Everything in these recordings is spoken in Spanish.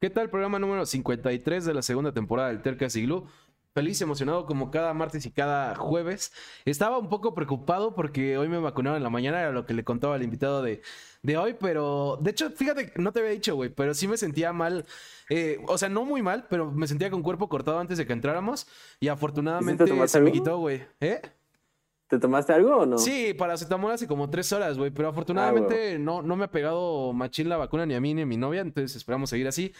¿Qué tal? Programa número 53 de la segunda temporada del Tercas Igloo. Feliz, emocionado como cada martes y cada jueves. Estaba un poco preocupado porque hoy me vacunaron en la mañana, era lo que le contaba al invitado de, de hoy, pero de hecho, fíjate, no te había dicho, güey, pero sí me sentía mal. eh, o sea, no muy mal, pero me sentía con cuerpo cortado antes de que entráramos y afortunadamente se me quitó, güey. ¿Eh? ¿Te tomaste algo o no? Sí, paracetamol hace como tres horas, güey. Pero afortunadamente no, no me ha pegado machín la vacuna ni a mí ni a mi novia. Entonces esperamos seguir así.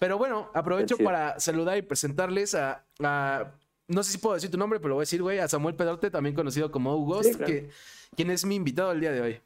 Pero bueno, aprovecho para saludar y presentarles a, a- No sé si puedo decir tu nombre, pero lo voy a decir, güey. A Samuel Pedrote, también conocido como Hugo, Sí, claro. que, quien es mi invitado el día de hoy.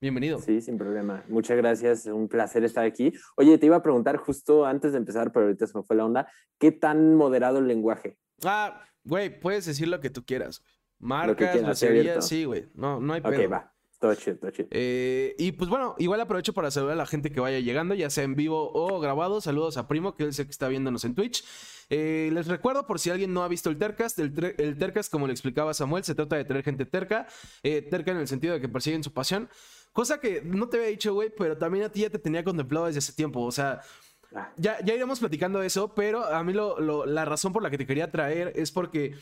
Bienvenido. Sí, sin problema. Muchas gracias, un placer estar aquí. Oye, te iba a preguntar justo antes de empezar, pero ahorita se me fue la onda, ¿qué tan moderado el lenguaje? Ah, güey, puedes decir lo que tú quieras. güey. Marcas, groserías, sí, güey. No, no hay Ok, pedo. va. Todo chido, todo chido. Eh, y pues bueno, igual aprovecho para saludar a la gente que vaya llegando, ya sea en vivo o grabado. Saludos a Primo, que es el que está viéndonos en Twitch. Eh, les recuerdo, por si alguien no ha visto el Tercast, el, el Tercast, como le explicaba Samuel, se trata de tener gente terca. eh, terca en el sentido de que persiguen su pasión. Cosa que no te había dicho, güey, pero también a ti ya te tenía contemplado desde hace tiempo. O sea, Ah, ya, ya iremos platicando de eso, pero a mí lo- lo- la razón por la que te quería traer es porque,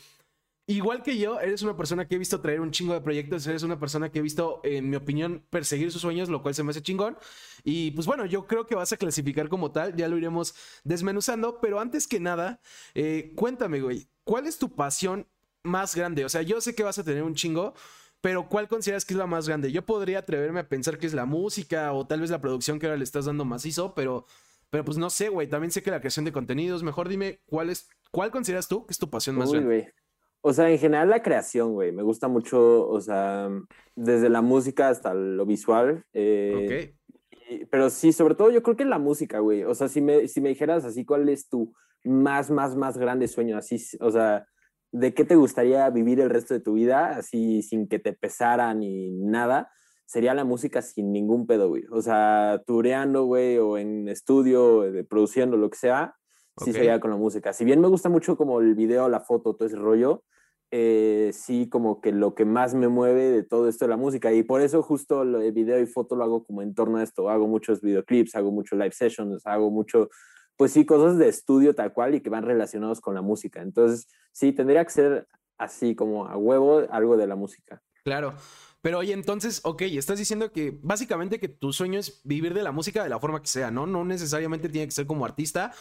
igual que yo, eres una persona que he visto traer un chingo de proyectos, eres una persona que he visto, en mi opinión, perseguir sus sueños, lo cual se me hace chingón. Y pues bueno, yo creo que vas a clasificar como tal, ya lo iremos desmenuzando, pero antes que nada, eh, cuéntame, güey, ¿cuál es tu pasión más grande? O sea, yo sé que vas a tener un chingo. Pero ¿cuál consideras que es la más grande? Yo podría atreverme a pensar que es la música o tal vez la producción que ahora le estás dando macizo, pero pero pues no sé, güey. También sé que la creación de contenidos. Mejor dime, ¿cuál es, cuál consideras tú que es tu pasión más uy, grande? güey. O sea, en general la creación, güey, me gusta mucho, o sea, desde la música hasta lo visual. eh, Ok. y- pero sí, sobre todo yo creo que la música, güey. O sea, si me, si me dijeras así, ¿cuál es tu más, más, más grande sueño? Así, o sea, ¿de qué te gustaría vivir el resto de tu vida? Así, sin que te pesara ni nada. Sería la música sin ningún pedo, güey. O sea, tureando, güey, o en estudio, produciendo, lo que sea. Sí sería con la música. Si bien me gusta mucho como el video, la foto, todo ese rollo, eh, sí como que lo que más me mueve de todo esto es la música y por eso justo de video y foto lo hago como en torno a esto. Hago muchos videoclips, hago muchos live sessions, hago mucho, pues sí, cosas de estudio tal cual y que van relacionados con la música. Entonces, sí, tendría que ser así como a huevo algo de la música. Claro. Pero oye, entonces, ok, estás diciendo que básicamente que tu sueño es vivir de la música de la forma que sea, ¿no? No necesariamente tiene que ser como artista,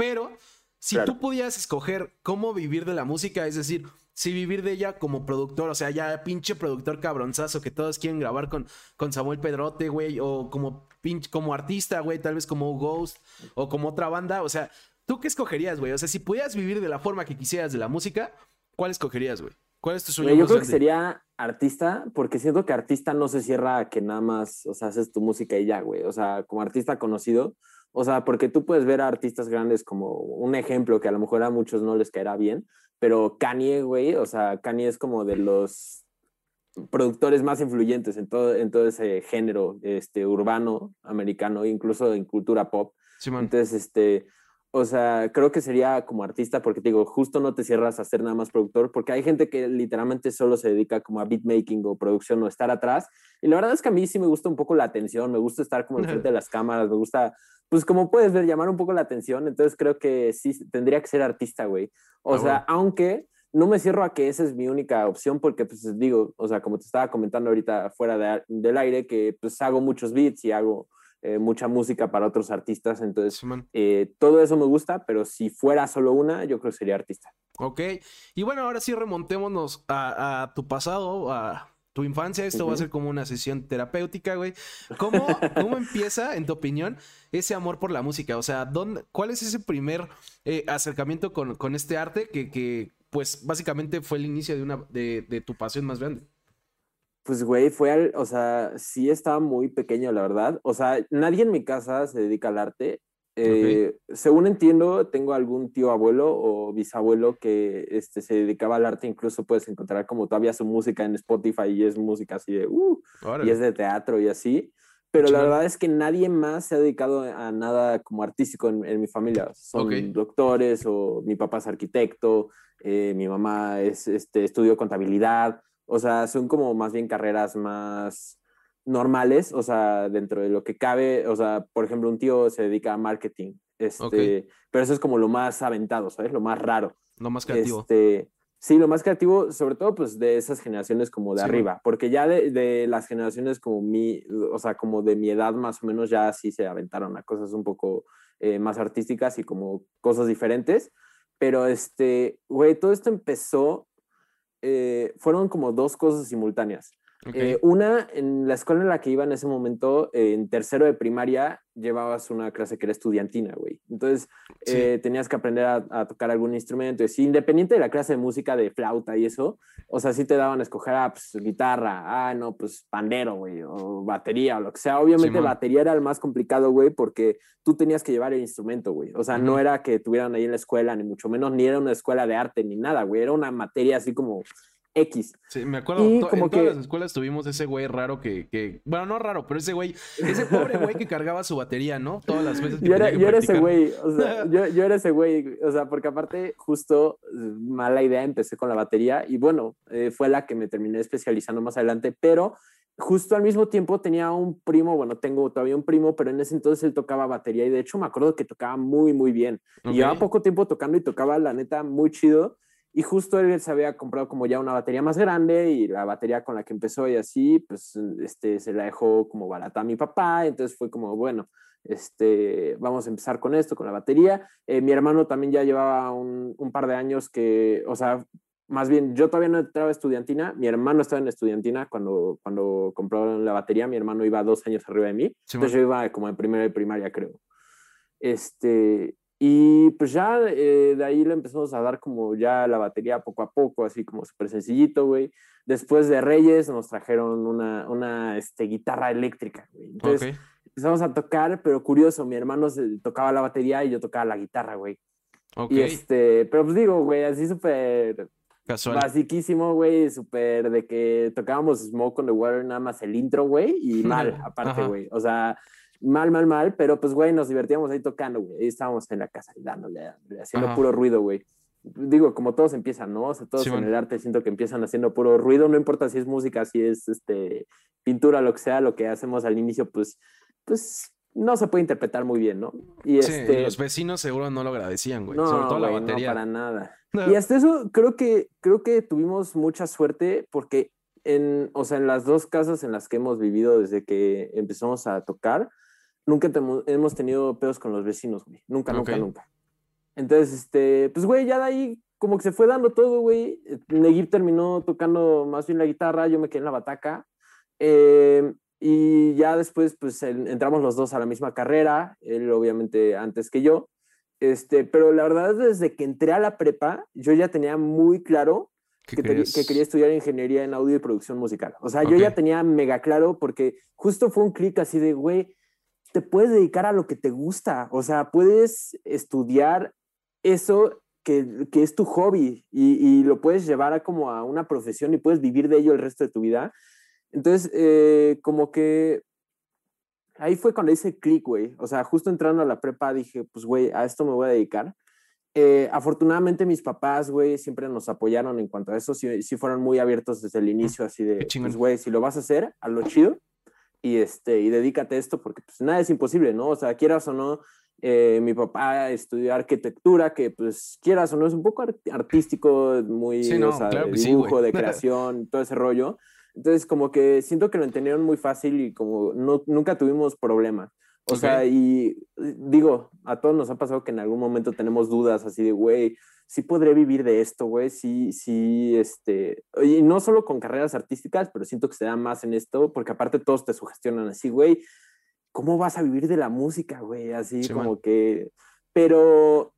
pero si Claro. tú pudieras escoger cómo vivir de la música, es decir, si vivir de ella como productor, o sea, ya pinche productor cabronzazo que todos quieren grabar con, con Samuel Pedrote, güey, o como pinche, como artista, güey, tal vez como Ghost, o como otra banda, o sea, ¿tú qué escogerías, güey? O sea, si pudieras vivir de la forma que quisieras de la música, ¿cuál escogerías, güey? ¿Cuál es tu sueño yo creo que sería artista, porque siento que artista no se cierra a que nada más, o sea, haces tu música y ya, güey. O sea, como artista conocido, o sea, porque tú puedes ver a artistas grandes como un ejemplo que a lo mejor a muchos no les caerá bien, pero Kanye, güey, o sea, Kanye es como de los productores más influyentes en todo, en todo ese género este, urbano americano, incluso en cultura pop. Simón. Entonces, este, o sea, creo que sería como artista porque te digo, justo no te cierras a ser nada más productor, porque hay gente que literalmente solo se dedica como a beatmaking o producción o estar atrás. Y la verdad es que a mí sí me gusta un poco la atención, me gusta estar como enfrente de las cámaras, me gusta, pues como puedes ver, llamar un poco la atención. Entonces creo que sí, tendría que ser artista, güey. O Ah, sea, bueno. aunque no me cierro a que esa es mi única opción porque, pues digo, o sea, como te estaba comentando ahorita fuera de- del aire, que pues hago muchos beats y hago eh, mucha música para otros artistas, entonces eh, todo eso me gusta, pero si fuera solo una, yo creo que sería artista. Ok. Y bueno, ahora sí remontémonos a, a tu pasado, a tu infancia. Esto va a ser como una sesión terapéutica, güey. ¿Cómo, ¿Cómo empieza, en tu opinión, ese amor por la música? O sea, ¿dónde, ¿cuál es ese primer eh, acercamiento con, con este arte que, que, pues, básicamente fue el inicio de, una, de, de tu pasión más grande? Pues, güey, fue al, o sea, sí estaba muy pequeño, la verdad. O sea, nadie en mi casa se dedica al arte. Eh, Según entiendo, tengo algún tío abuelo o bisabuelo que este, se dedicaba al arte. Incluso puedes encontrar como todavía su música en Spotify y es música así de, uh, y es de teatro y así. Pero la verdad es que nadie más se ha dedicado a nada como artístico en, en mi familia. Son Ok. doctores o mi papá es arquitecto, eh, mi mamá es, este, estudió contabilidad. O sea, son como más bien carreras más normales, o sea, dentro de lo que cabe. O sea, por ejemplo, un tío se dedica a marketing Este, Pero eso es como lo más aventado, ¿sabes? Lo más raro. Lo más creativo. Este, sí, lo más creativo, sobre todo pues de esas generaciones como de arriba, porque ya de, de, las generaciones como mi, o sea, como de mi edad más o menos ya sí se aventaron a cosas un poco eh, más artísticas y como cosas diferentes. Pero este, güey, todo esto empezó, eh, fueron como dos cosas simultáneas. Eh, una, en la escuela en la que iba en ese momento, en tercero de primaria, llevabas una clase que era estudiantina, güey. Entonces, eh, tenías que aprender a, tocar algún instrumento. Y independiente de la clase de música, de flauta y eso, o sea, sí te daban a escoger, ah, pues, guitarra, ah, no, pues, pandero, güey, o batería, o lo que sea. Obviamente, batería era el más complicado, güey, porque tú tenías que llevar el instrumento, güey. O sea, no era que tuvieran ahí en la escuela, ni mucho menos, ni era una escuela de arte, ni nada, güey. Era una materia así como X. Sí, me acuerdo, como en todas las escuelas tuvimos ese güey raro que, que, bueno, no raro, pero ese güey, ese pobre güey que cargaba su batería, ¿no? Todas las veces que Yo era, yo era ese güey, o sea, yo, yo, era ese güey, o sea, porque aparte, justo, mala idea, empecé con la batería y bueno, eh, fue la que me terminé especializando más adelante, pero justo al mismo tiempo tenía un primo, bueno, tengo todavía un primo, pero en ese entonces él tocaba batería y de hecho me acuerdo que tocaba muy, muy bien. Y llevaba poco tiempo tocando y tocaba, la neta, muy chido. Y justo él se había comprado como ya una batería más grande y la batería con la que empezó y así, pues este, se la dejó como barata a mi papá. Entonces fue como, bueno, este, vamos a empezar con esto, con la batería. Eh, mi hermano también ya llevaba un, un, par de años que, o sea, más bien yo todavía no entraba estudiantina, mi hermano estaba en estudiantina cuando, cuando compró la batería, mi hermano iba dos años arriba de mí, entonces yo iba como en primera y primaria creo. Este, y pues ya eh, de ahí le empezamos a dar como ya la batería poco a poco, así como súper sencillito, güey. Después de Reyes nos trajeron una, una este, guitarra eléctrica, güey. Entonces empezamos a tocar, pero curioso, mi hermano tocaba la batería y yo tocaba la guitarra, güey. Y este, pero pues digo, güey, así súper Casual. Basiquísimo, güey, súper de que tocábamos Smoke on the Water nada más el intro, güey, y mal, aparte, güey. O sea, mal, mal, mal, pero pues, güey, nos divertíamos ahí tocando, güey. Ahí estábamos en la casa dándole, haciendo puro ruido, güey. Digo, como todos empiezan, ¿no? O sea, todos en el arte siento que empiezan haciendo puro ruido, no importa si es música, si es este, pintura, lo que sea, lo que hacemos al inicio, pues, pues no se puede interpretar muy bien, ¿no? Y sí, este... los vecinos seguro no lo agradecían, güey. No, Sobre todo la batería. No, para nada. Y hasta eso creo que, creo que tuvimos mucha suerte porque en, o sea, en las dos casas en las que hemos vivido desde que empezamos a tocar, nunca hemos tenido pedos con los vecinos, güey. Nunca, nunca, nunca. Entonces, este, pues, güey, ya de ahí como que se fue dando todo, güey. Neguib terminó tocando más bien la guitarra, yo me quedé en la bataca. Eh, y ya después, pues, entramos los dos a la misma carrera, él obviamente antes que yo. Este, pero la verdad, desde que entré a la prepa, yo ya tenía muy claro que, que, quería estudiar ingeniería en audio y producción musical. O sea, yo ya tenía mega claro porque justo fue un clic así de, güey, te puedes dedicar a lo que te gusta, o sea, puedes estudiar eso que, que es tu hobby y, y, lo puedes llevar a como a una profesión y puedes vivir de ello el resto de tu vida. Entonces, eh, como que ahí fue cuando hice clic, güey. O sea, justo entrando a la prepa dije, pues, güey, a esto me voy a dedicar. Eh, afortunadamente mis papás, güey, siempre nos apoyaron en cuanto a eso. Sí, sí fueron muy abiertos desde el inicio, así de, pues, güey, si lo vas a hacer, a lo chido y, este, y dedícate a esto porque pues nada es imposible, ¿no? O sea, quieras o no, eh, mi papá estudió arquitectura, que pues quieras o no es un poco artístico, muy, o sea, de dibujo, de creación, todo ese rollo. Entonces, como que siento que lo entendieron muy fácil y como no, nunca tuvimos problemas. O sea, y digo, a todos nos ha pasado que en algún momento tenemos dudas así de, güey, sí podré vivir de esto, güey, sí, sí, este, y no solo con carreras artísticas, pero siento que se da más en esto, porque aparte todos te sugestionan así, güey, ¿cómo vas a vivir de la música, güey? Así como que, pero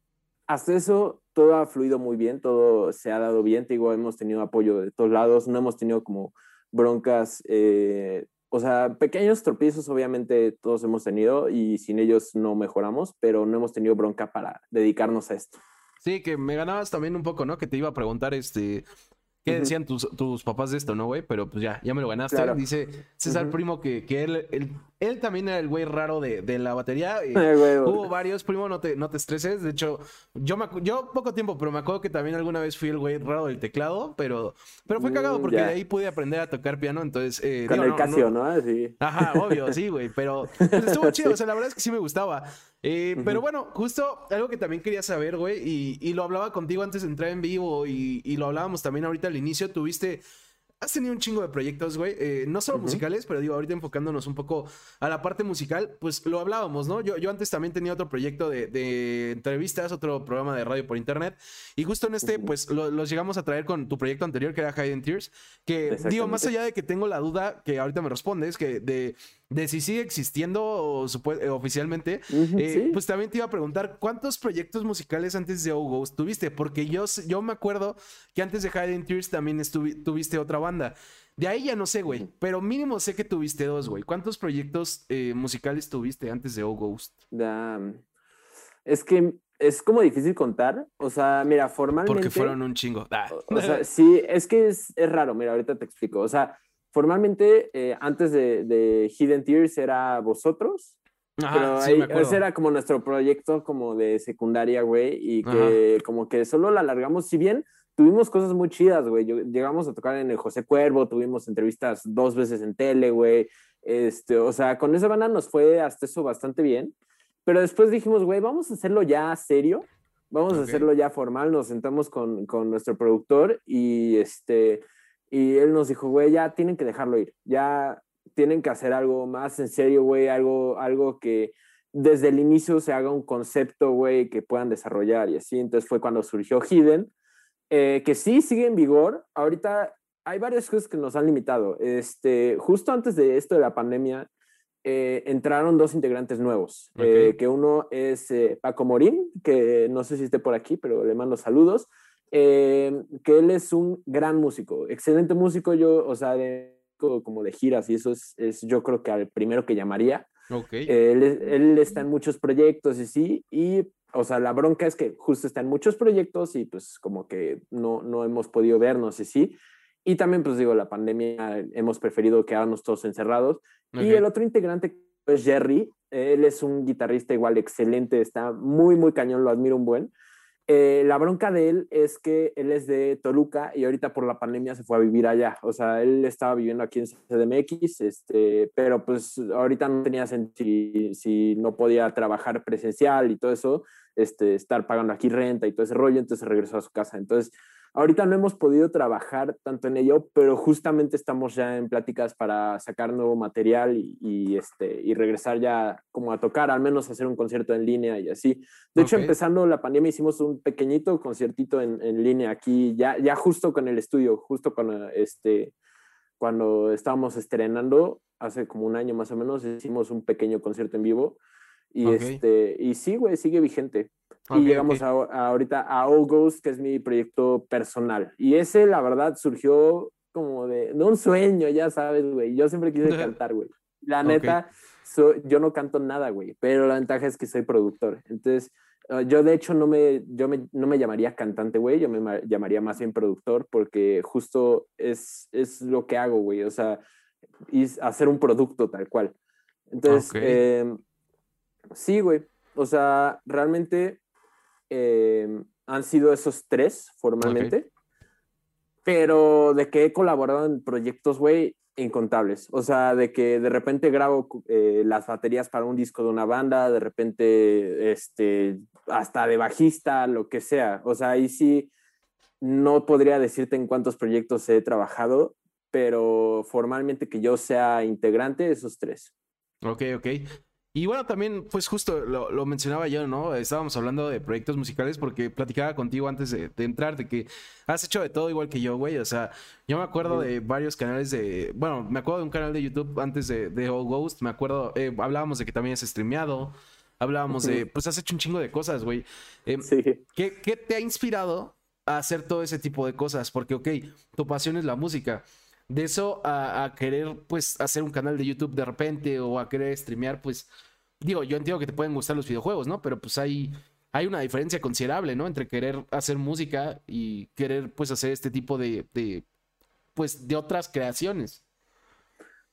hasta eso todo ha fluido muy bien, todo se ha dado bien, te digo, hemos tenido apoyo de todos lados, no hemos tenido como broncas, eh, o sea, pequeños tropiezos obviamente todos hemos tenido y sin ellos no mejoramos, pero no hemos tenido bronca para dedicarnos a esto. Sí, que me ganabas también un poco, ¿no? Que te iba a preguntar, este, ¿Qué decían tus, tus, papás de esto, no, güey? Pero pues ya, ya me lo ganaste. Dice César Primo que, que él, él, él, también era el güey raro de, de la batería. hubo varios, primo, no te, no te estreses. De hecho, yo, me, yo poco tiempo, pero me acuerdo que también alguna vez fui el güey raro del teclado, pero, pero fue cagado mm, porque de ahí pude aprender a tocar piano. Entonces, eh, Con el Casio, ¿no? Sí. Ajá, obvio, sí, güey. Pero pues, estuvo chido. O sea, la verdad es que sí me gustaba. Eh, pero bueno, justo algo que también quería saber, güey, y, lo hablaba contigo antes de entrar en vivo y, y, lo hablábamos también ahorita al inicio, tuviste has tenido un chingo de proyectos, güey. Eh, no solo musicales, pero digo, ahorita enfocándonos un poco a la parte musical, pues lo hablábamos, ¿no? Yo, yo antes también tenía otro proyecto de, entrevistas, otro programa de radio por internet. Y justo en este, pues los llegamos a traer con tu proyecto anterior, que era Hidden Tears. Que digo, más allá de que tengo la duda, que ahorita me respondes, que de de si sigue existiendo eh, oficialmente, eh, pues también te iba a preguntar, ¿cuántos proyectos musicales antes de Oh tuviste? Porque yo, yo me acuerdo que antes de Hiding Tears también tuviste otra banda. De ahí ya no sé, güey, pero mínimo sé que tuviste dos, güey. ¿Cuántos proyectos eh, musicales tuviste antes de Oh Ghost? es que es como difícil contar. O sea, mira, formalmente. Porque fueron un chingo. Ah. O sea, sí, es que es, es, raro. Mira, ahorita te explico. O sea, formalmente eh, antes de, Hidden Tears era vosotros. pero ahí, ese era como nuestro proyecto como de secundaria, güey, y que como que solo la alargamos, si bien tuvimos cosas muy chidas, güey, llegamos a tocar en el José Cuervo, tuvimos entrevistas dos veces en tele, güey, este, o sea, con esa banda nos fue hasta eso bastante bien, pero después dijimos, güey, vamos a hacerlo ya serio, vamos a hacerlo ya formal, nos sentamos con, con nuestro productor y este y él nos dijo, güey, ya tienen que dejarlo ir, ya tienen que hacer algo más en serio, güey, algo, algo que desde el inicio se haga un concepto, güey, que puedan desarrollar y así. Entonces fue cuando surgió Hidden, eh, que sí sigue en vigor. Ahorita hay varias cosas que nos han limitado. Este, justo antes de esto de la pandemia, eh, entraron dos integrantes nuevos, eh, que uno es Paco Morín, que no sé si esté por aquí, pero le mando saludos. Eh, que él es un gran músico, excelente músico, yo, o sea, de, como de giras y eso es, es yo creo que al primero que llamaría. Okay. él, él, está en muchos proyectos y sí, y, o sea, la bronca es que justo está en muchos proyectos y pues como que no, no hemos podido vernos y sí. Y también, pues digo, la pandemia hemos preferido quedarnos todos encerrados. Y el otro integrante es Jerry, él es un guitarrista igual excelente, está muy, muy cañón, lo admiro un buen. Eh, la bronca de él es que él es de Toluca y ahorita por la pandemia se fue a vivir allá. O sea, él estaba viviendo aquí en CDMX, este, pero pues ahorita no tenía sentido si, no podía trabajar presencial y todo eso, este, estar pagando aquí renta y todo ese rollo, entonces regresó a su casa. Entonces, Ahorita no hemos podido trabajar tanto en ello, pero justamente estamos ya en pláticas para sacar nuevo material y, este, y regresar ya como a tocar, al menos hacer un concierto en línea y así. De hecho, empezando la pandemia hicimos un pequeñito conciertito en, en, línea aquí, ya, ya justo con el estudio, justo cuando, este, cuando estábamos estrenando, hace como un año más o menos, hicimos un pequeño concierto en vivo. Y, este, y sí, güey, sigue vigente y llegamos a, ahorita a All Ghost, que es mi proyecto personal. Y ese, la verdad, surgió como de, de un sueño, ya sabes, güey. Yo siempre quise cantar, güey. La neta, yo no canto nada, güey, pero la ventaja es que soy productor. Entonces, ah, yo de hecho no me, yo me, no me llamaría cantante, güey, yo me llamaría más bien productor porque justo es, es lo que hago, güey. O sea, y hacer un producto tal cual. Entonces, em, sí, güey. O sea, realmente eh, han sido esos tres formalmente. Pero de que he colaborado en proyectos, güey, incontables. O sea, de que de repente grabo eh, las baterías para un disco de una banda, de repente, este, hasta de bajista, lo que sea. O sea, ahí sí no podría decirte en cuántos proyectos he trabajado, pero formalmente que yo sea integrante, esos tres. Ok, ok. Y bueno, también, pues justo lo, mencionaba yo, ¿no? Estábamos hablando de proyectos musicales porque platicaba contigo antes de, entrar de que has hecho de todo igual que yo, güey. O sea, yo me acuerdo de varios canales de. Bueno, me acuerdo de un canal de YouTube antes de, de Ghost. Me acuerdo, eh, hablábamos de que también has streameado. Hablábamos de. Pues has hecho un chingo de cosas, güey. Em, sí. ¿qué, ¿Qué te ha inspirado a hacer todo ese tipo de cosas? Porque, ok, tu pasión es la música de eso a, querer, pues, hacer un canal de YouTube de repente o a querer streamear, pues, digo, yo entiendo que te pueden gustar los videojuegos, ¿no? Pero pues hay, hay una diferencia considerable, ¿no? Entre querer hacer música y querer, pues, hacer este tipo de, de pues, de otras creaciones.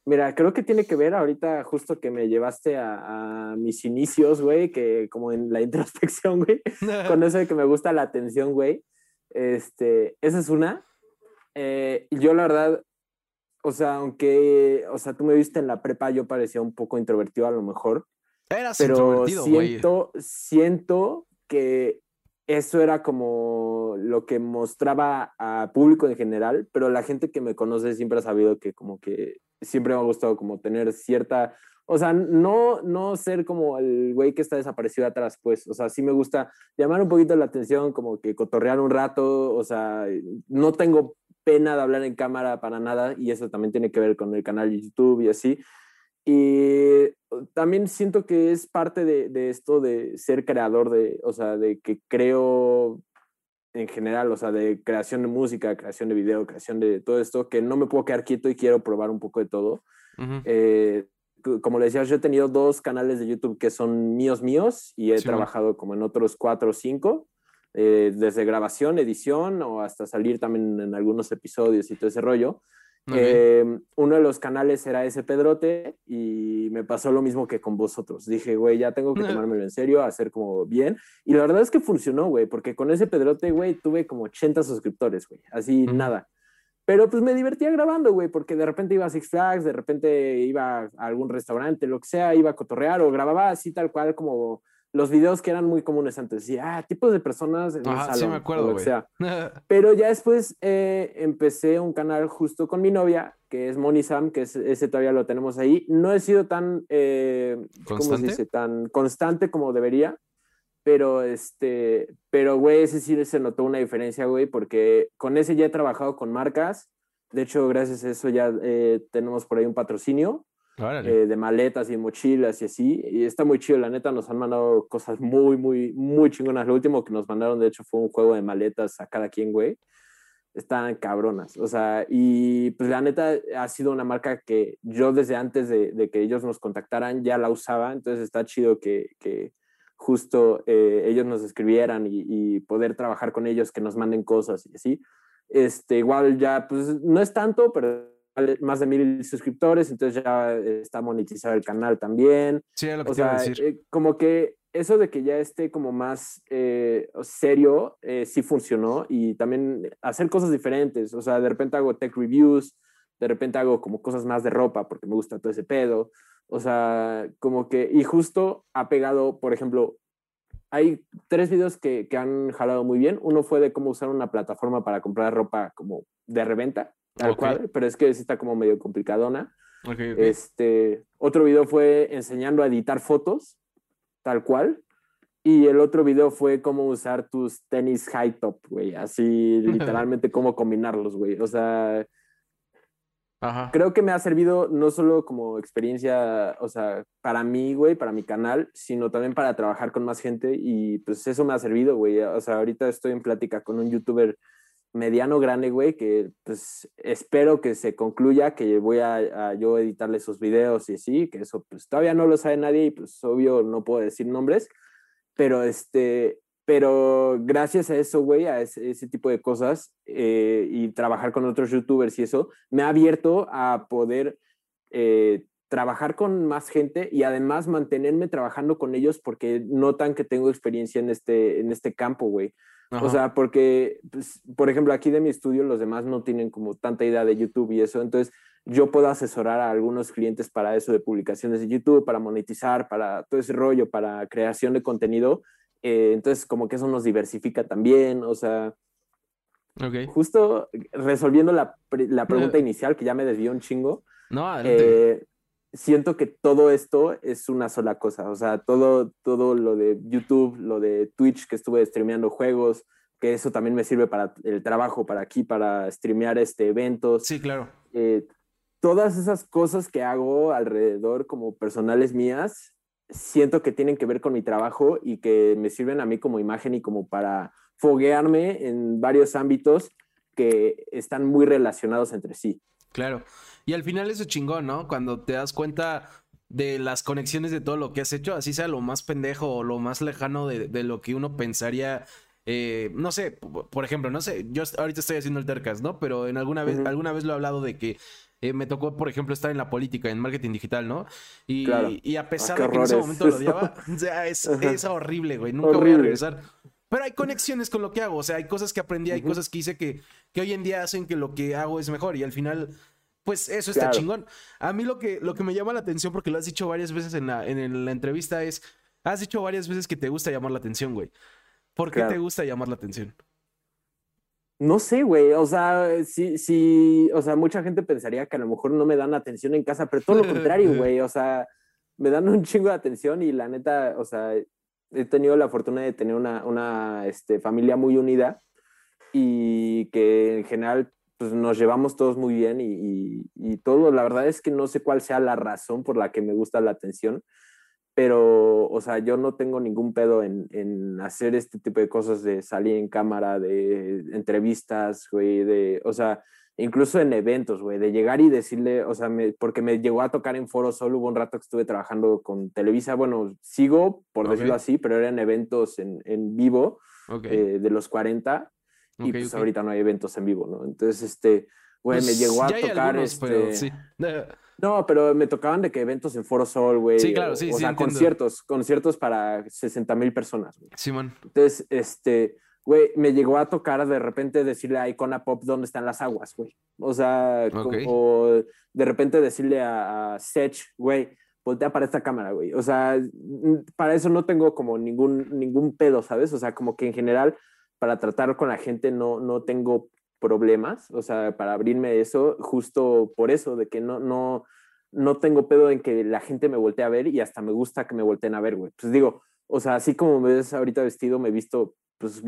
Mira, creo que tiene que ver ahorita justo que me llevaste a, mis inicios, güey, que como en la introspección, güey, con eso de que me gusta la atención, güey. Este, esa es una. Eh, yo la verdad, o sea, aunque, o sea, tú me viste en la prepa, yo parecía un poco introvertido a lo mejor. Eras pero introvertido, siento, siento que eso era como lo que mostraba a público en general, pero la gente que me conoce siempre ha sabido que como que siempre me ha gustado como tener cierta, o sea, no, no ser como el güey que está desaparecido atrás, pues, o sea, sí me gusta llamar un poquito la atención, como que cotorrear un rato, o sea, no tengo pena de hablar en cámara para nada y eso también tiene que ver con el canal de YouTube y así. Y también siento que es parte de, de, esto de ser creador de, o sea, de que creo en general, o sea, de creación de música, creación de video, creación de todo esto, que no me puedo quedar quieto y quiero probar un poco de todo. Uh -huh. eh, como le decía, yo he tenido dos canales de YouTube que son míos míos y he sí, trabajado bueno. como en otros cuatro o cinco, eh, desde grabación, edición o hasta salir también en algunos episodios y todo ese rollo. Eh, uno de los canales era ese Pedrote y me pasó lo mismo que con vosotros. Dije, güey, ya tengo que tomármelo en serio, hacer como bien. Y la verdad es que funcionó, güey, porque con ese Pedrote, güey, tuve como 80 suscriptores, güey, así mm. nada. Pero pues me divertía grabando, güey, porque de repente iba a Six Flags, de repente iba a algún restaurante, lo que sea, iba a cotorrear o grababa así tal cual como los videos que eran muy comunes antes. Decía, ah, tipos de personas en Ajá, salón. Sí, me acuerdo, güey. sea. Pero ya después eh, empecé un canal justo con mi novia, que es Moni Sam, que es, ese todavía lo tenemos ahí. No he sido tan, eh, ¿cómo se dice? Tan constante como debería. Pero, este, pero, güey, ese sí se notó una diferencia, güey, porque con ese ya he trabajado con marcas. De hecho, gracias a eso ya eh, tenemos por ahí un patrocinio eh, de maletas y mochilas y así. Y está muy chido, la neta, nos han mandado cosas muy, muy, muy chingonas. Lo último que nos mandaron, de hecho, fue un juego de maletas a cada quien, güey. Están cabronas. O sea, y pues la neta ha sido una marca que yo desde antes de, de que ellos nos contactaran ya la usaba. Entonces está chido que, que justo eh, ellos nos escribieran y, y, poder trabajar con ellos, que nos manden cosas y así. Este, igual ya, pues no es tanto, pero más de mil suscriptores, entonces ya está monetizado el canal también. Sí, es lo que o te iba sea, a decir. eh, como que eso de que ya esté como más eh, serio, eh, sí funcionó y también hacer cosas diferentes, o sea, de repente hago tech reviews, de repente hago como cosas más de ropa porque me gusta todo ese pedo, o sea, como que, y justo ha pegado, por ejemplo, hay tres videos que, que han jalado muy bien, uno fue de cómo usar una plataforma para comprar ropa como de reventa, tal Ok. cual, pero es que sí está como medio complicadona. Ok, ok. Este, otro video fue enseñando a editar fotos, tal cual. Y el otro video fue cómo usar tus tenis high top, güey. Así, literalmente, cómo combinarlos, güey. O sea, Ajá. creo que me ha servido no solo como experiencia, o sea, para mí, güey, para mi canal, sino también para trabajar con más gente. Y pues eso me ha servido, güey. O sea, ahorita estoy en plática con un youtuber mediano grande, güey, que pues espero que se concluya, que voy a, a, yo editarle sus videos y así, que eso pues todavía no lo sabe nadie y pues obvio no puedo decir nombres, pero este, pero gracias a eso, güey, a ese, ese, tipo de cosas eh, y trabajar con otros youtubers y eso, me ha abierto a poder eh, trabajar con más gente y además mantenerme trabajando con ellos porque notan que tengo experiencia en este, en este campo, güey. Ajá. O sea, porque, pues, por ejemplo, aquí de mi estudio los demás no tienen como tanta idea de YouTube y eso, entonces yo puedo asesorar a algunos clientes para eso de publicaciones de YouTube, para monetizar, para todo ese rollo, para creación de contenido. Eh, entonces, como que eso nos diversifica también, o sea, okay. justo resolviendo la, la pregunta inicial, que ya me desvió un chingo. No, adelante. Eh, siento que todo esto es una sola cosa, o sea, todo, todo lo de YouTube, lo de Twitch que estuve streameando juegos, que eso también me sirve para el trabajo, para aquí, para streamear este, eventos. Sí, claro. Eh, todas esas cosas que hago alrededor como personales mías, siento que tienen que ver con mi trabajo y que me sirven a mí como imagen y como para foguearme en varios ámbitos que están muy relacionados entre sí. Claro. Y al final eso es chingón, ¿no? Cuando te das cuenta de las conexiones de todo lo que has hecho, así sea lo más pendejo o lo más lejano de, de lo que uno pensaría. Eh, no sé, por ejemplo, no sé, yo ahorita estoy haciendo el Tercas, ¿no? Pero en alguna vez, uh -huh. alguna vez lo he hablado de que eh, me tocó, por ejemplo, estar en la política, en marketing digital, ¿no? Y, claro. y a pesar ah, de que en ese momento lo odiaba, o sea, es, es horrible, güey. Nunca horrible. voy a regresar. Pero hay conexiones con lo que hago, o sea, hay cosas que aprendí, hay uh -huh. cosas que hice que, que hoy en día hacen que lo que hago es mejor y al final pues eso está chingón. A mí lo que, lo que me llama la atención, porque lo has dicho varias veces en la, en la entrevista, es, has dicho varias veces que te gusta llamar la atención, güey. ¿Por qué te gusta llamar la atención? No sé, güey. O sea, sí, sí, o sea, mucha gente pensaría que a lo mejor no me dan atención en casa, pero todo lo contrario, güey. O sea, me dan un chingo de atención y la neta, o sea, he tenido la fortuna de tener una, una este, familia muy unida y que en general pues, nos llevamos todos muy bien y, y, todo. La verdad es que no sé cuál sea la razón por la que me gusta la atención, pero, o sea, yo no tengo ningún pedo en, en hacer este tipo de cosas de salir en cámara, de entrevistas, güey, de, o sea, incluso en eventos, güey, de llegar y decirle, o sea, porque me llegó a tocar en Foro Sol, hubo un rato que estuve trabajando con Televisa, bueno, sigo, por decirlo así, pero eran eventos en, en vivo eh, de los 40 y pues ahorita no hay eventos en vivo, ¿no? Entonces, este, güey, me pues, llegó a tocar este... No, pero me tocaban de que eventos en Foro Sol, güey. Sí, claro, sí, o, sí. O sea, conciertos, conciertos para 60 mil personas, güey. Simón. Entonces, este, güey, me llegó a tocar de repente decirle a Icona Pop dónde están las aguas, güey. O sea, o de repente decirle a, a Sech, güey, voltea para esta cámara, güey. O sea, para eso no tengo como ningún, ningún pedo, ¿sabes? O sea, como que en general, para tratar con la gente no, no tengo problemas, o sea, para abrirme eso, justo por eso, de que no, no, no tengo pedo en que la gente me voltee a ver y hasta me gusta que me volteen a ver, güey. Pues digo, o sea, así como me ves ahorita vestido, me he visto, pues,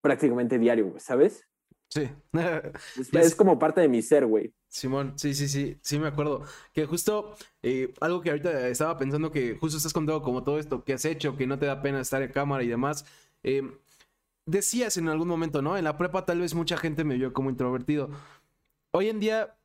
prácticamente diario, güey, ¿sabes? Sí. es, como parte de mi ser, güey. Simón, sí, sí, sí, sí me acuerdo. Que justo eh, algo que ahorita estaba pensando que justo estás contando como todo esto que has hecho, que no te da pena estar en cámara y demás. Eh, decías en algún momento, ¿no? En la prepa tal vez mucha gente me vio como introvertido. Hoy en día,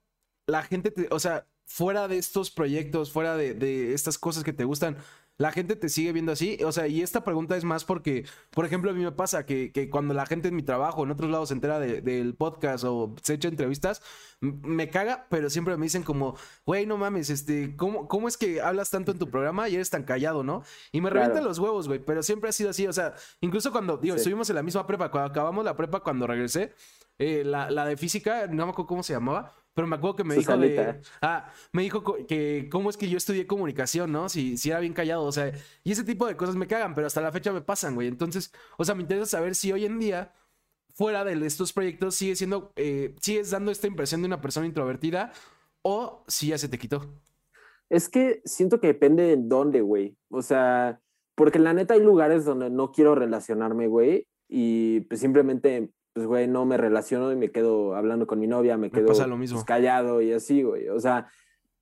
la gente, te, o sea, fuera de estos proyectos, fuera de, de, estas cosas que te gustan, la gente te sigue viendo así. O sea, y esta pregunta es más porque, por ejemplo, a mí me pasa que, que cuando la gente en mi trabajo, en otros lados, se entera del podcast o se echa entrevistas, me caga, pero siempre me dicen como, güey, no mames, este, ¿cómo, ¿cómo es que hablas tanto en tu programa y eres tan callado, no? Y me revientan los huevos, güey, pero siempre ha sido así. O sea, incluso cuando, digo, estuvimos en la misma prepa, cuando acabamos la prepa, cuando regresé, eh, la, la de física, no me acuerdo cómo se llamaba pero me acuerdo que me dijo de. Ah, me dijo que cómo es que yo estudié comunicación, ¿no? Si, si era bien callado. O sea, y ese tipo de cosas me cagan, pero hasta la fecha me pasan, güey. Entonces, o sea, me interesa saber si hoy en día, fuera de estos proyectos, sigue siendo. Eh, sigues dando esta impresión de una persona introvertida o si ya se te quitó. Es que siento que depende de dónde, güey. O sea, porque la neta hay lugares donde no quiero relacionarme, güey. Y pues simplemente pues, güey, no me relaciono y me quedo hablando con mi novia, me quedo pues, callado y así, güey. O sea,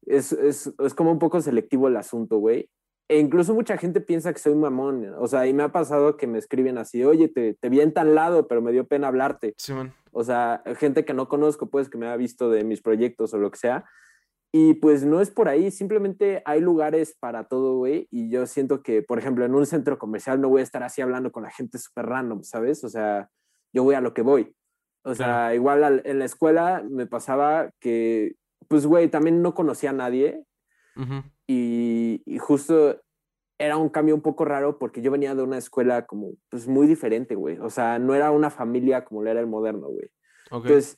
es, es, es, como un poco selectivo el asunto, güey. E incluso mucha gente piensa que soy mamón. O sea, y me ha pasado que me escriben así, oye, te, te vi en tal lado, pero me dio pena hablarte. Sí, man. O sea, gente que no conozco, pues, que me ha visto de mis proyectos o lo que sea. Y pues no es por ahí, simplemente hay lugares para todo, güey. Y yo siento que, por ejemplo, en un centro comercial no voy a estar así hablando con la gente súper random, ¿sabes? O sea, yo voy a lo que voy. O sea, igual en la escuela me pasaba que, pues, güey, también no conocía a nadie. y, justo era un cambio un poco raro porque yo venía de una escuela como, pues, muy diferente, güey. O sea, no era una familia como lo era el moderno, güey. Entonces,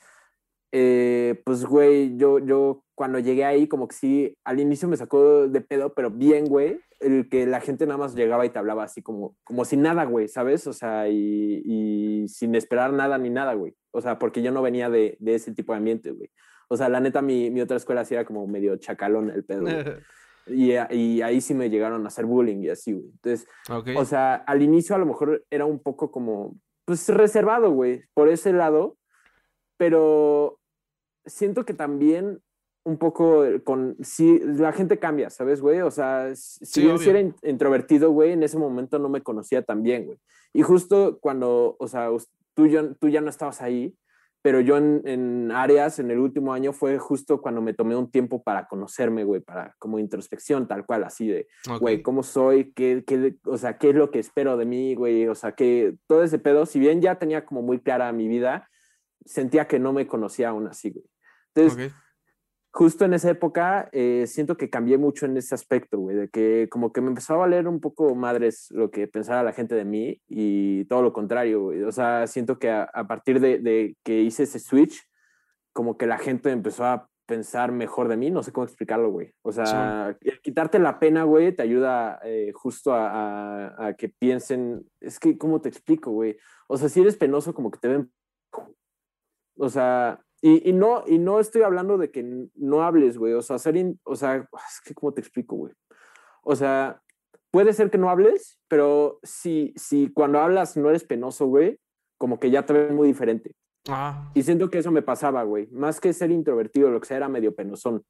eh, pues, güey, yo, yo cuando llegué ahí, como que sí, al inicio me sacó de pedo, pero bien, güey, el que la gente nada más llegaba y te hablaba así como, como sin nada, güey, ¿sabes? O sea, y, y, sin esperar nada ni nada, güey. O sea, porque yo no venía de, de ese tipo de ambiente, güey. O sea, la neta, mi, mi otra escuela sí era como medio chacalón el pedo. y, y, ahí sí me llegaron a hacer bullying y así, güey. Entonces, o sea, al inicio a lo mejor era un poco como, pues reservado, güey, por ese lado, pero siento que también un poco con, si la gente cambia, ¿sabes, güey? O sea, si yo era introvertido, güey, en ese momento no me conocía tan bien, güey. Y justo cuando, o sea, tú, yo, tú ya no estabas ahí, pero yo en, en, áreas, en el último año, fue justo cuando me tomé un tiempo para conocerme, güey, para como introspección, tal cual, así de, güey, ¿cómo soy? ¿Qué, qué, o sea, ¿qué es lo que espero de mí, güey? O sea, que todo ese pedo, si bien ya tenía como muy clara mi vida, sentía que no me conocía aún así, güey. Entonces, justo en esa época, eh, siento que cambié mucho en ese aspecto, güey, de que como que me empezó a valer un poco madres lo que pensaba la gente de mí y todo lo contrario, güey. O sea, siento que a, partir de, de, que hice ese switch, como que la gente empezó a pensar mejor de mí, no sé cómo explicarlo, güey. O sea, quitarte la pena, güey, te ayuda eh, justo a, a, que piensen, es que, ¿cómo te explico, güey? O sea, si eres penoso, como que te ven... O sea, y, y no, y no estoy hablando de que no hables, güey. O sea, ser, o sea, es que, ¿cómo te explico, güey? O sea, puede ser que no hables, pero si, si cuando hablas no eres penoso, güey, como que ya te ven muy diferente. Ah. Y siento que eso me pasaba, güey. Más que ser introvertido, lo que sea, era medio penosón.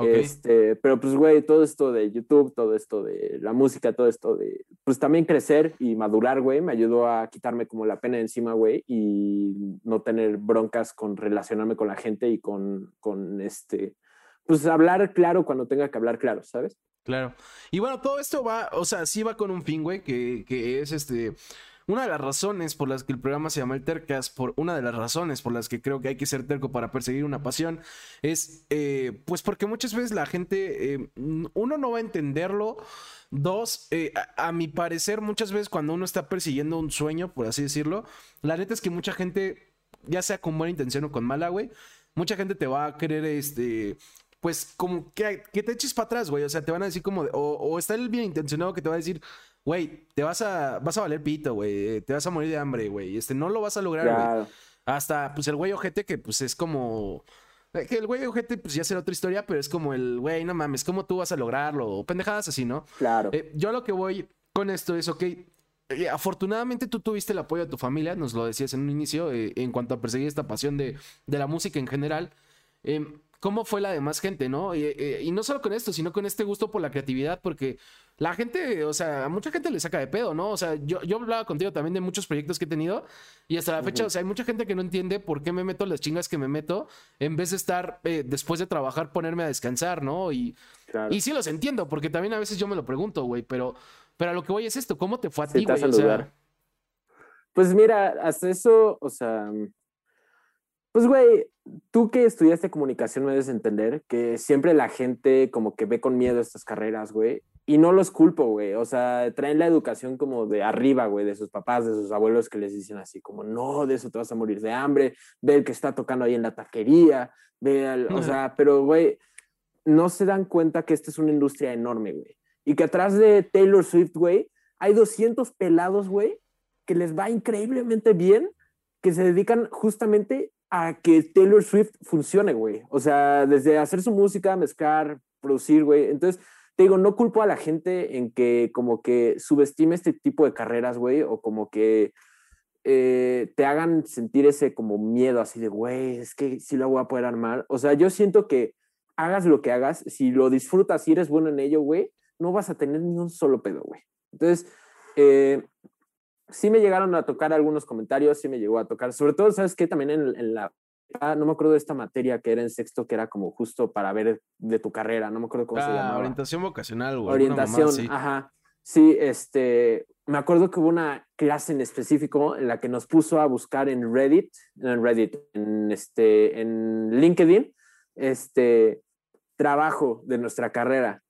Este, pero pues, güey, todo esto de YouTube, todo esto de la música, todo esto de, pues también crecer y madurar, güey, me ayudó a quitarme como la pena de encima, güey, y no tener broncas con relacionarme con la gente y con, con este, pues hablar claro cuando tenga que hablar claro, ¿sabes? Claro. Y bueno, todo esto va, o sea, sí va con un fin, güey, que, que es este una de las razones por las que el programa se llama el Tercast, por una de las razones por las que creo que hay que ser terco para perseguir una pasión, es eh, pues porque muchas veces la gente, eh, uno no va a entenderlo. Dos, eh, a, mi parecer, muchas veces cuando uno está persiguiendo un sueño, por así decirlo, la neta es que mucha gente, ya sea con buena intención o con mala, güey, mucha gente te va a querer, este, pues como que, que te eches para atrás, güey. O sea, te van a decir como, o, o, está el bien intencionado que te va a decir, güey, te vas a, vas a valer pito, güey, te vas a morir de hambre, güey, este, no lo vas a lograr, güey. Hasta, pues, el güey ojete que, pues, es como... Eh, que el güey ojete, pues ya será otra historia, pero es como el, güey, no mames, ¿cómo tú vas a lograrlo? O pendejadas así, ¿no? Claro. Eh, yo lo que voy con esto es, ok, eh, afortunadamente tú tuviste el apoyo de tu familia, nos lo decías en un inicio, en cuanto a perseguir esta pasión de, de la música en general. Em, cómo fue la demás gente, ¿no? Eh, y, no solo con esto, sino con este gusto por la creatividad, porque la gente, o sea, a mucha gente le saca de pedo, ¿no? O sea, yo, yo hablaba contigo también de muchos proyectos que he tenido y hasta la fecha, o sea, hay mucha gente que no entiende por qué me meto las chingas que me meto en vez de estar eh, después de trabajar ponerme a descansar, ¿no? Y, y sí los entiendo, porque también a veces yo me lo pregunto, güey, pero, pero a lo que voy es esto, ¿cómo te fue a ti, güey? O sea, pues mira, hasta eso, o sea, pues, güey, tú que estudiaste comunicación me debes entender que siempre la gente como que ve con miedo estas carreras, güey. Y no los culpo, güey. O sea, traen la educación como de arriba, güey, de sus papás, de sus abuelos que les dicen así como, no, de eso te vas a morir de hambre, ve el que está tocando ahí en la taquería, ve al, o sea, pero, güey, no se dan cuenta que esta es una industria enorme, güey. Y que atrás de Taylor Swift, güey, hay 200 pelados, güey, que les va increíblemente bien, que se dedican justamente a que Taylor Swift funcione, güey. O sea, desde hacer su música, mezclar, producir, güey. Entonces, te digo, no culpo a la gente en que como que subestime este tipo de carreras, güey, o como que eh, te hagan sentir ese como miedo así de, güey, es que sí lo voy a poder armar. O sea, yo siento que hagas lo que hagas, si lo disfrutas, si eres bueno en ello, güey, no vas a tener ni un solo pedo, güey. Entonces, eh, sí me llegaron a tocar algunos comentarios, sí me llegó a tocar, sobre todo, ¿sabes qué? También en, la, no me acuerdo de esta materia que era en sexto, que era como justo para ver de tu carrera, no me acuerdo cómo se ah, llamaba. Orientación vocacional, güey. Orientación, ajá. Sí, este, me acuerdo que hubo una clase en específico en la que nos puso a buscar en Reddit, en Reddit, en, este, en LinkedIn, este, trabajo de nuestra carrera.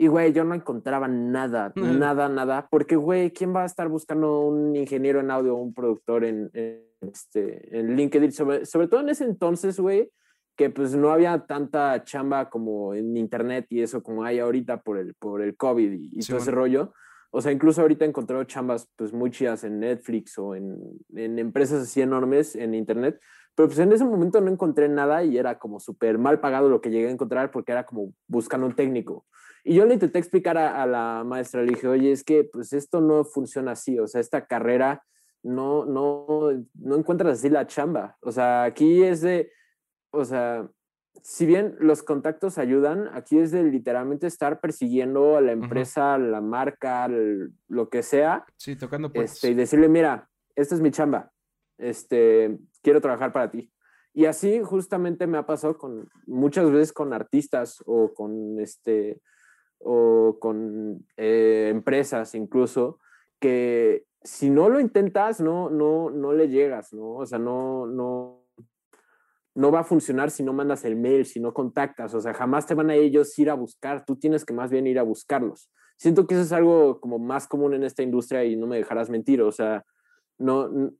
Y, güey, yo no encontraba nada, nada, nada, porque, güey, ¿quién va a estar buscando un ingeniero en audio o un productor en, este, en LinkedIn? Sobre, sobre todo en ese entonces, güey, que pues no había tanta chamba como en internet y eso como hay ahorita por el, por el COVID y, todo ese rollo. O sea, incluso ahorita he encontrado chambas pues muy chidas en Netflix o en, en empresas así enormes en internet, pero pues en ese momento no encontré nada y era como súper mal pagado lo que llegué a encontrar porque era como buscando un técnico. Y yo le intenté explicar a, la maestra, le dije, oye, es que pues esto no funciona así, o sea, esta carrera no, no, no encuentras así la chamba. O sea, aquí es de, o sea, si bien los contactos ayudan, aquí es de literalmente estar persiguiendo a la empresa, la marca, lo que sea. Sí, tocando pues. Este, y decirle, mira, esta es mi chamba, este, quiero trabajar para ti. Y así justamente me ha pasado con muchas veces con artistas o con este o con eh, empresas incluso, que si no lo intentas, no, no, no le llegas, ¿no? O sea, no, no, no va a funcionar si no mandas el mail, si no contactas, o sea, jamás te van a ellos ir a buscar, tú tienes que más bien ir a buscarlos. Siento que eso es algo como más común en esta industria y no me dejarás mentir, o sea, no,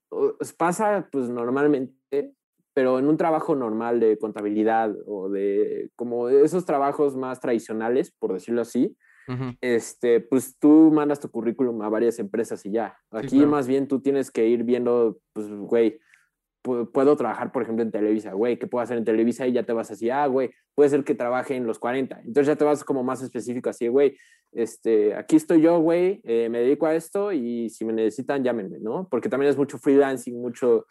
pasa pues normalmente, pero en un trabajo normal de contabilidad o de como esos trabajos más tradicionales, por decirlo así, este, pues tú mandas tu currículum a varias empresas y ya. Aquí más bien tú tienes que ir viendo, pues, güey, puedo trabajar, por ejemplo, en Televisa, güey, ¿qué puedo hacer en Televisa? Y ya te vas así, ah, güey, puede ser que trabaje en los 40. Entonces ya te vas como más específico, así, güey, este, aquí estoy yo, güey, eh, me dedico a esto y si me necesitan, llámenme, ¿no? Porque también es mucho freelancing, mucho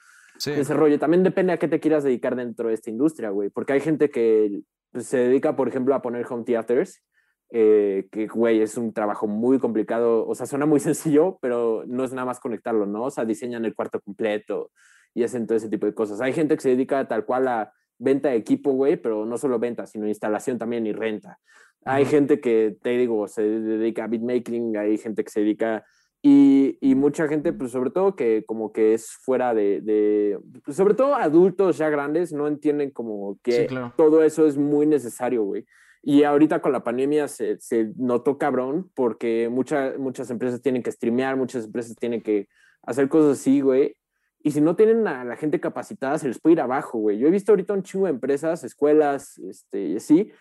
desarrollo. También depende a qué te quieras dedicar dentro de esta industria, güey, porque hay gente que pues, se dedica, por ejemplo, a poner home theaters eh, que, güey, es un trabajo muy complicado, o sea, suena muy sencillo, pero no es nada más conectarlo, ¿no? O sea, diseñan el cuarto completo y hacen todo ese tipo de cosas. Hay gente que se dedica tal cual a venta de equipo, güey, pero no solo venta, sino instalación también y renta. Hay gente que, te digo, se dedica a beatmaking, hay gente que se dedica... Y, y, mucha gente, pues sobre todo que como que es fuera de, de pues, sobre todo adultos ya grandes, no entienden como que todo eso es muy necesario, güey. Y ahorita con la pandemia se, se notó cabrón porque muchas muchas empresas tienen que streamear, muchas empresas tienen que hacer cosas así, güey. Y si no tienen a la gente capacitada, se les puede ir abajo, güey. Yo he visto ahorita un chingo de empresas, escuelas, este, y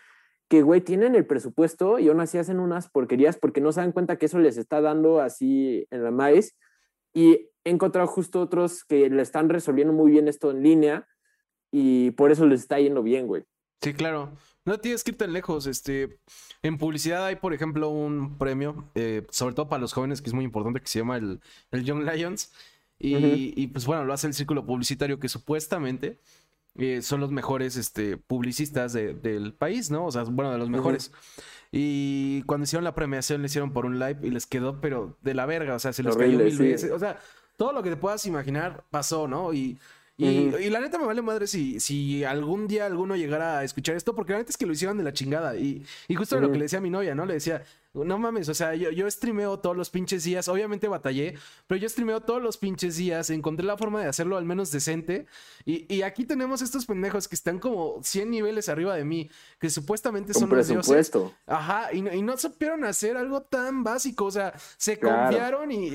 que, güey, tienen el presupuesto y aún así hacen unas porquerías porque no se dan cuenta que eso les está dando así en la maíz. Y he encontrado justo otros que le están resolviendo muy bien esto en línea y por eso les está yendo bien, güey. Sí, claro. No tienes que ir tan lejos. Este, en publicidad hay, por ejemplo, un premio, eh, sobre todo para los jóvenes, que es muy importante, que se llama el, el Young Lions. Y, pues bueno, lo hace el círculo publicitario, que supuestamente eh, son los mejores este, publicistas del país, ¿no? O sea, bueno, de los mejores. Y cuando hicieron la premiación, le hicieron por un live y les quedó, pero de la verga, o sea, se les cayó mil veces. O sea, todo lo que te puedas imaginar pasó, ¿no? Y y, la neta me vale madre si, si algún día alguno llegara a escuchar esto, porque la neta es que lo hicieron de la chingada. Y, y justo lo que le decía a mi novia, ¿no? Le decía, no mames, o sea, yo, yo streameo todos los pinches días, obviamente batallé, pero yo streameo todos los pinches días, encontré la forma de hacerlo al menos decente. Y, y aquí tenemos estos pendejos que están como 100 niveles arriba de mí, que supuestamente son los dioses. Ajá, y, y, no supieron hacer algo tan básico, o sea, se confiaron y,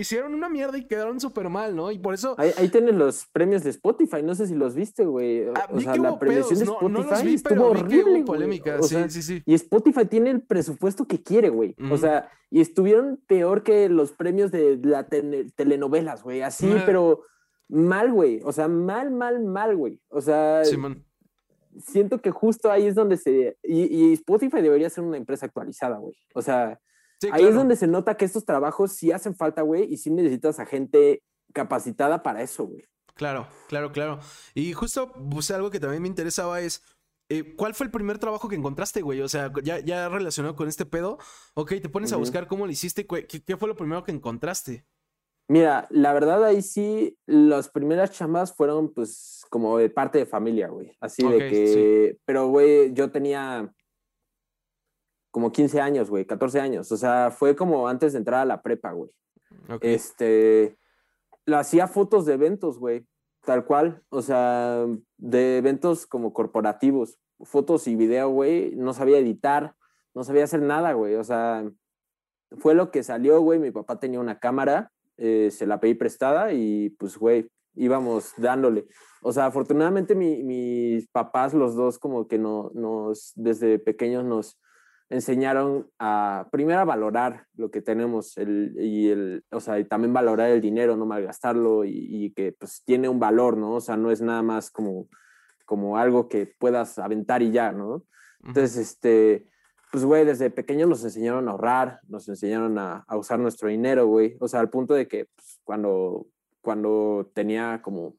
hicieron una mierda y quedaron súper mal, ¿no? Y por eso... Ahí, ahí, tienen los premios de Spotify, no sé si los viste, güey. Ah, o sea, la premiación de Spotify estuvo horrible, polémica, sí, sí, sí. Y Spotify tiene el presupuesto que quiere güey. O sea, y estuvieron peor que los premios de la telenovelas, güey. Así, pero mal, güey. O sea, mal, mal, mal, güey. O sea, siento que justo ahí es donde se... Y, Spotify debería ser una empresa actualizada, güey. O sea, ahí es donde se nota que estos trabajos sí hacen falta, güey, y sí necesitas a gente capacitada para eso, güey. Claro, claro, claro. Y justo, pues algo que también me interesaba es eh, ¿cuál fue el primer trabajo que encontraste, güey? O sea, ya, ya relacionado con este pedo. Ok, te pones a buscar cómo lo hiciste. ¿Qué, fue lo primero que encontraste? Mira, la verdad ahí sí, las primeras chambas fueron pues como de parte de familia, güey. Así de que, pero güey, yo tenía como 15 años, güey, 14 años. O sea, fue como antes de entrar a la prepa, güey. Este, lo hacía fotos de eventos, güey. Tal cual, o sea, de eventos como corporativos, fotos y video, güey, no sabía editar, no sabía hacer nada, güey, o sea, fue lo que salió, güey, mi papá tenía una cámara, eh, se la pedí prestada y pues, güey, íbamos dándole. O sea, afortunadamente mis papás, los dos, como que no, nos, desde pequeños nos, enseñaron a primero a valorar lo que tenemos el, y el, o sea, y también valorar el dinero, no malgastarlo y, y, que pues tiene un valor, ¿no? O sea, no es nada más como, como algo que puedas aventar y ya, ¿no? Entonces, este, pues, güey, desde pequeños nos enseñaron a ahorrar, nos enseñaron a, a usar nuestro dinero, güey. O sea, al punto de que pues, cuando, cuando tenía como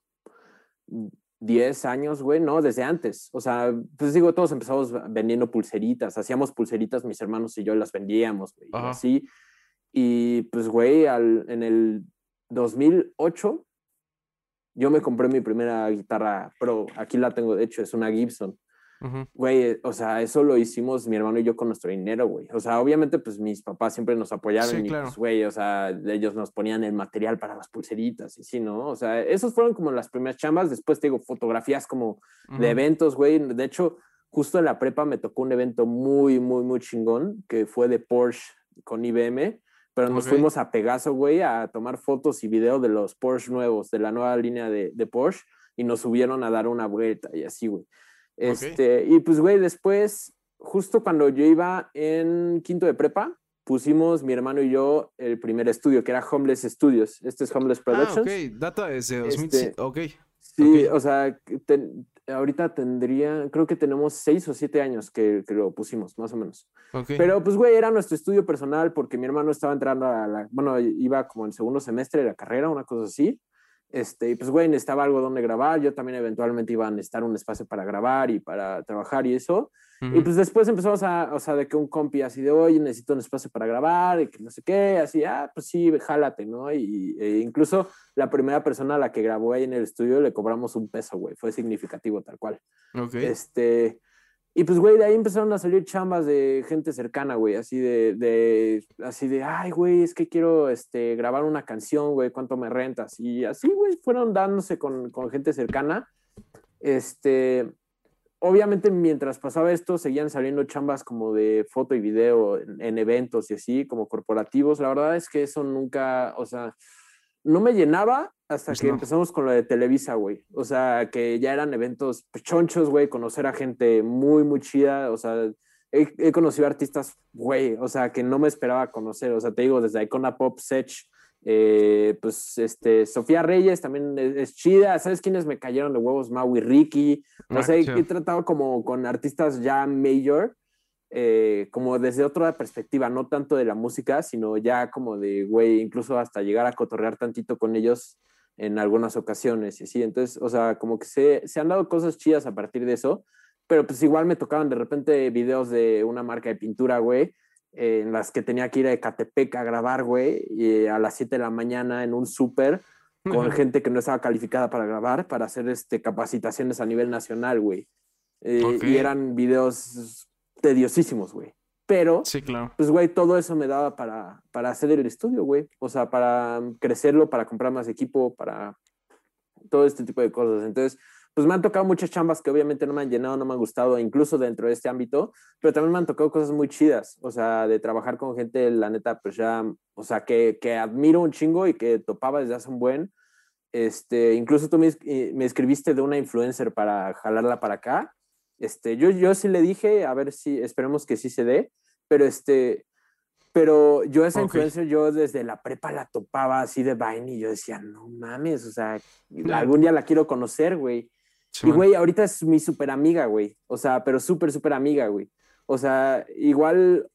10 años, güey, no, desde antes. O sea, pues digo, todos empezamos vendiendo pulseritas, hacíamos pulseritas, mis hermanos y yo las vendíamos, güey, así. Y pues, güey, al, en el 2008, yo me compré mi primera guitarra pro. Aquí la tengo, de hecho, es una Gibson. Güey, o sea, eso lo hicimos mi hermano y yo con nuestro dinero, güey. O sea, obviamente, pues mis papás siempre nos apoyaron y, pues, güey, o sea, ellos nos ponían el material para las pulseritas y sí, ¿no? O sea, esos fueron como las primeras chambas. Después te digo, fotografías como de eventos, güey. De hecho, justo en la prepa me tocó un evento muy, muy, muy chingón que fue de Porsche con IBM. Pero nos fuimos a Pegaso, güey, a tomar fotos y videos de los Porsche nuevos, de la nueva línea de, de Porsche y nos subieron a dar una vuelta y así, güey. Este, Y pues, güey, después, justo cuando yo iba en quinto de prepa, pusimos mi hermano y yo el primer estudio, que era Homeless Studios. Este es Homeless Productions. Ah, ok, data desde 2007. Este, ok. Sí, o sea, ahorita tendría, creo que tenemos seis o siete años que, lo pusimos, más o menos. Pero pues, güey, era nuestro estudio personal porque mi hermano estaba entrando a la, bueno, iba como en segundo semestre de la carrera, una cosa así. Este, y pues, güey, necesitaba algo donde grabar. Yo también eventualmente iba a necesitar un espacio para grabar y para trabajar y eso. Y pues después empezamos a, o sea, de que un compi así de, oye, necesito un espacio para grabar y que no sé qué, así, ah, pues sí, jálate, ¿no? Y e incluso la primera persona a la que grabó ahí en el estudio le cobramos un peso, güey, fue significativo tal cual. Ok. Este, y pues, güey, de ahí empezaron a salir chambas de gente cercana, güey, así de, de, así de, ay, güey, es que quiero, este, grabar una canción, güey, ¿cuánto me rentas? Y así, güey, fueron dándose con, con gente cercana. Este, obviamente mientras pasaba esto seguían saliendo chambas como de foto y video en, eventos y así, como corporativos. La verdad es que eso nunca, o sea, no me llenaba hasta pues que empezamos con lo de Televisa, güey. O sea, que ya eran eventos chonchos, güey, conocer a gente muy, muy chida. O sea, he, conocido artistas, güey, o sea, que no me esperaba conocer. O sea, te digo, desde Icona Pop, Sech, eh, pues este, Sofía Reyes también es, chida. ¿Sabes quiénes me cayeron de huevos? Maui Ricky. No ah, sé, he tratado como con artistas ya major, eh, como desde otra perspectiva, no tanto de la música, sino ya como de, güey, incluso hasta llegar a cotorrear tantito con ellos en algunas ocasiones y así. Entonces, o sea, como que se, se han dado cosas chidas a partir de eso, pero pues igual me tocaban de repente videos de una marca de pintura, güey en las que tenía que ir a Ecatepec a grabar, güey, y a las 7 de la mañana en un súper con gente que no estaba calificada para grabar, para hacer este, capacitaciones a nivel nacional, güey. Eh, y eran videos tediosísimos, güey. Pero, sí, claro. pues, güey, todo eso me daba para, para hacer el estudio, güey. O sea, para crecerlo, para comprar más equipo, para todo este tipo de cosas. Entonces, pues me han tocado muchas chambas que obviamente no me han llenado, no me han gustado, incluso dentro de este ámbito, pero también me han tocado cosas muy chidas, o sea, de trabajar con gente, la neta, pues ya, o sea, que, que admiro un chingo y que topaba desde hace un buen. Este, incluso tú me, me escribiste de una influencer para jalarla para acá. Este, yo, yo sí le dije, a ver si, esperemos que sí se dé, pero este, pero yo esa influencer, yo desde la prepa la topaba así de Vine y yo decía, no mames, o sea, algún día la quiero conocer, güey y, güey, ahorita es mi súper amiga, güey. O sea, pero súper, súper amiga, güey. O sea, igual,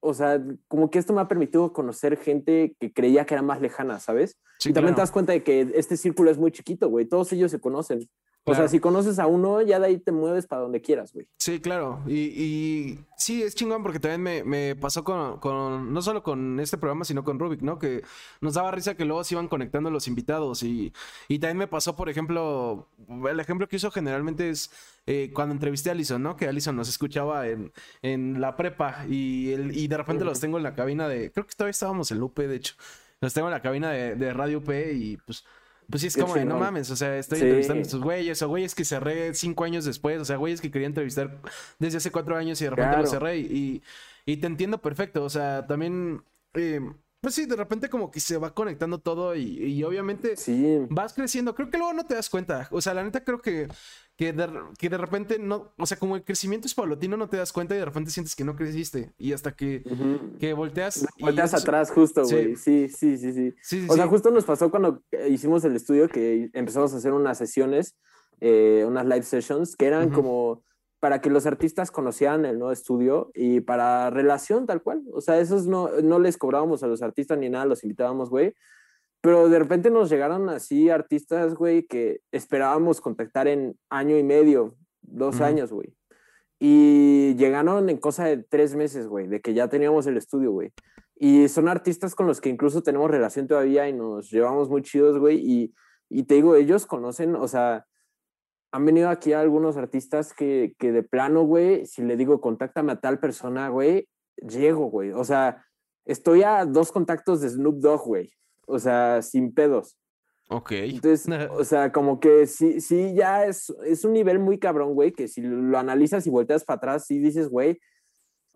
o sea, como que esto me ha permitido conocer gente que creía que era más lejana, ¿sabes? y también te das cuenta de que este círculo es muy chiquito, güey. Todos ellos se conocen. O sea, si conoces a uno, ya de ahí te mueves para donde quieras, güey. Sí, claro. Y, y, sí, es chingón porque también me, me pasó con, con, no solo con este programa, sino con Rubik, ¿no? Que nos daba risa que luego se iban conectando los invitados. Y, y también me pasó, por ejemplo, el ejemplo que uso generalmente es eh, cuando entrevisté a Alison, ¿no? Que Alison nos escuchaba en, en la prepa y, el, y de repente los tengo en la cabina de, creo que todavía estábamos en UP, de hecho. Los tengo en la cabina de, de Radio UP y pues pues sí, es como de, no mames, o sea, estoy entrevistando a estos güeyes, o güeyes que cerré cinco años después, o sea, güeyes que quería entrevistar desde hace cuatro años y de repente lo cerré y, y, te entiendo perfecto, o sea, también... Eh, pues sí, de repente como que se va conectando todo y, y obviamente vas creciendo. Creo que luego no te das cuenta. O sea, la neta creo que que de, que de repente no, o sea, como el crecimiento es paulatino, no te das cuenta y de repente sientes que no creciste. Y hasta que, que volteas. Volteas atrás, justo, güey. Sí. Sí, sí, sí, sí. o sea, justo nos pasó cuando hicimos el estudio que empezamos a hacer unas sesiones, eh, unas live sessions, que eran como para que los artistas conocieran el nuevo estudio y para relación tal cual. O sea, esos no, no les cobrábamos a los artistas ni nada, los invitábamos, güey. Pero de repente nos llegaron así artistas, güey, que esperábamos contactar en año y medio, dos años, güey. Y llegaron en cosa de tres meses, güey, de que ya teníamos el estudio, güey. Y son artistas con los que incluso tenemos relación todavía y nos llevamos muy chidos, güey. Y, y te digo, ellos conocen, o sea, han venido aquí algunos artistas que, que de plano, güey, si le digo, contáctame a tal persona, güey, llego, güey. O sea, estoy a dos contactos de Snoop Dogg, güey o sea, sin pedos. Ok. Entonces, o sea, como que sí, sí, ya es, es un nivel muy cabrón, güey, que si lo analizas y volteas para atrás, sí dices, güey,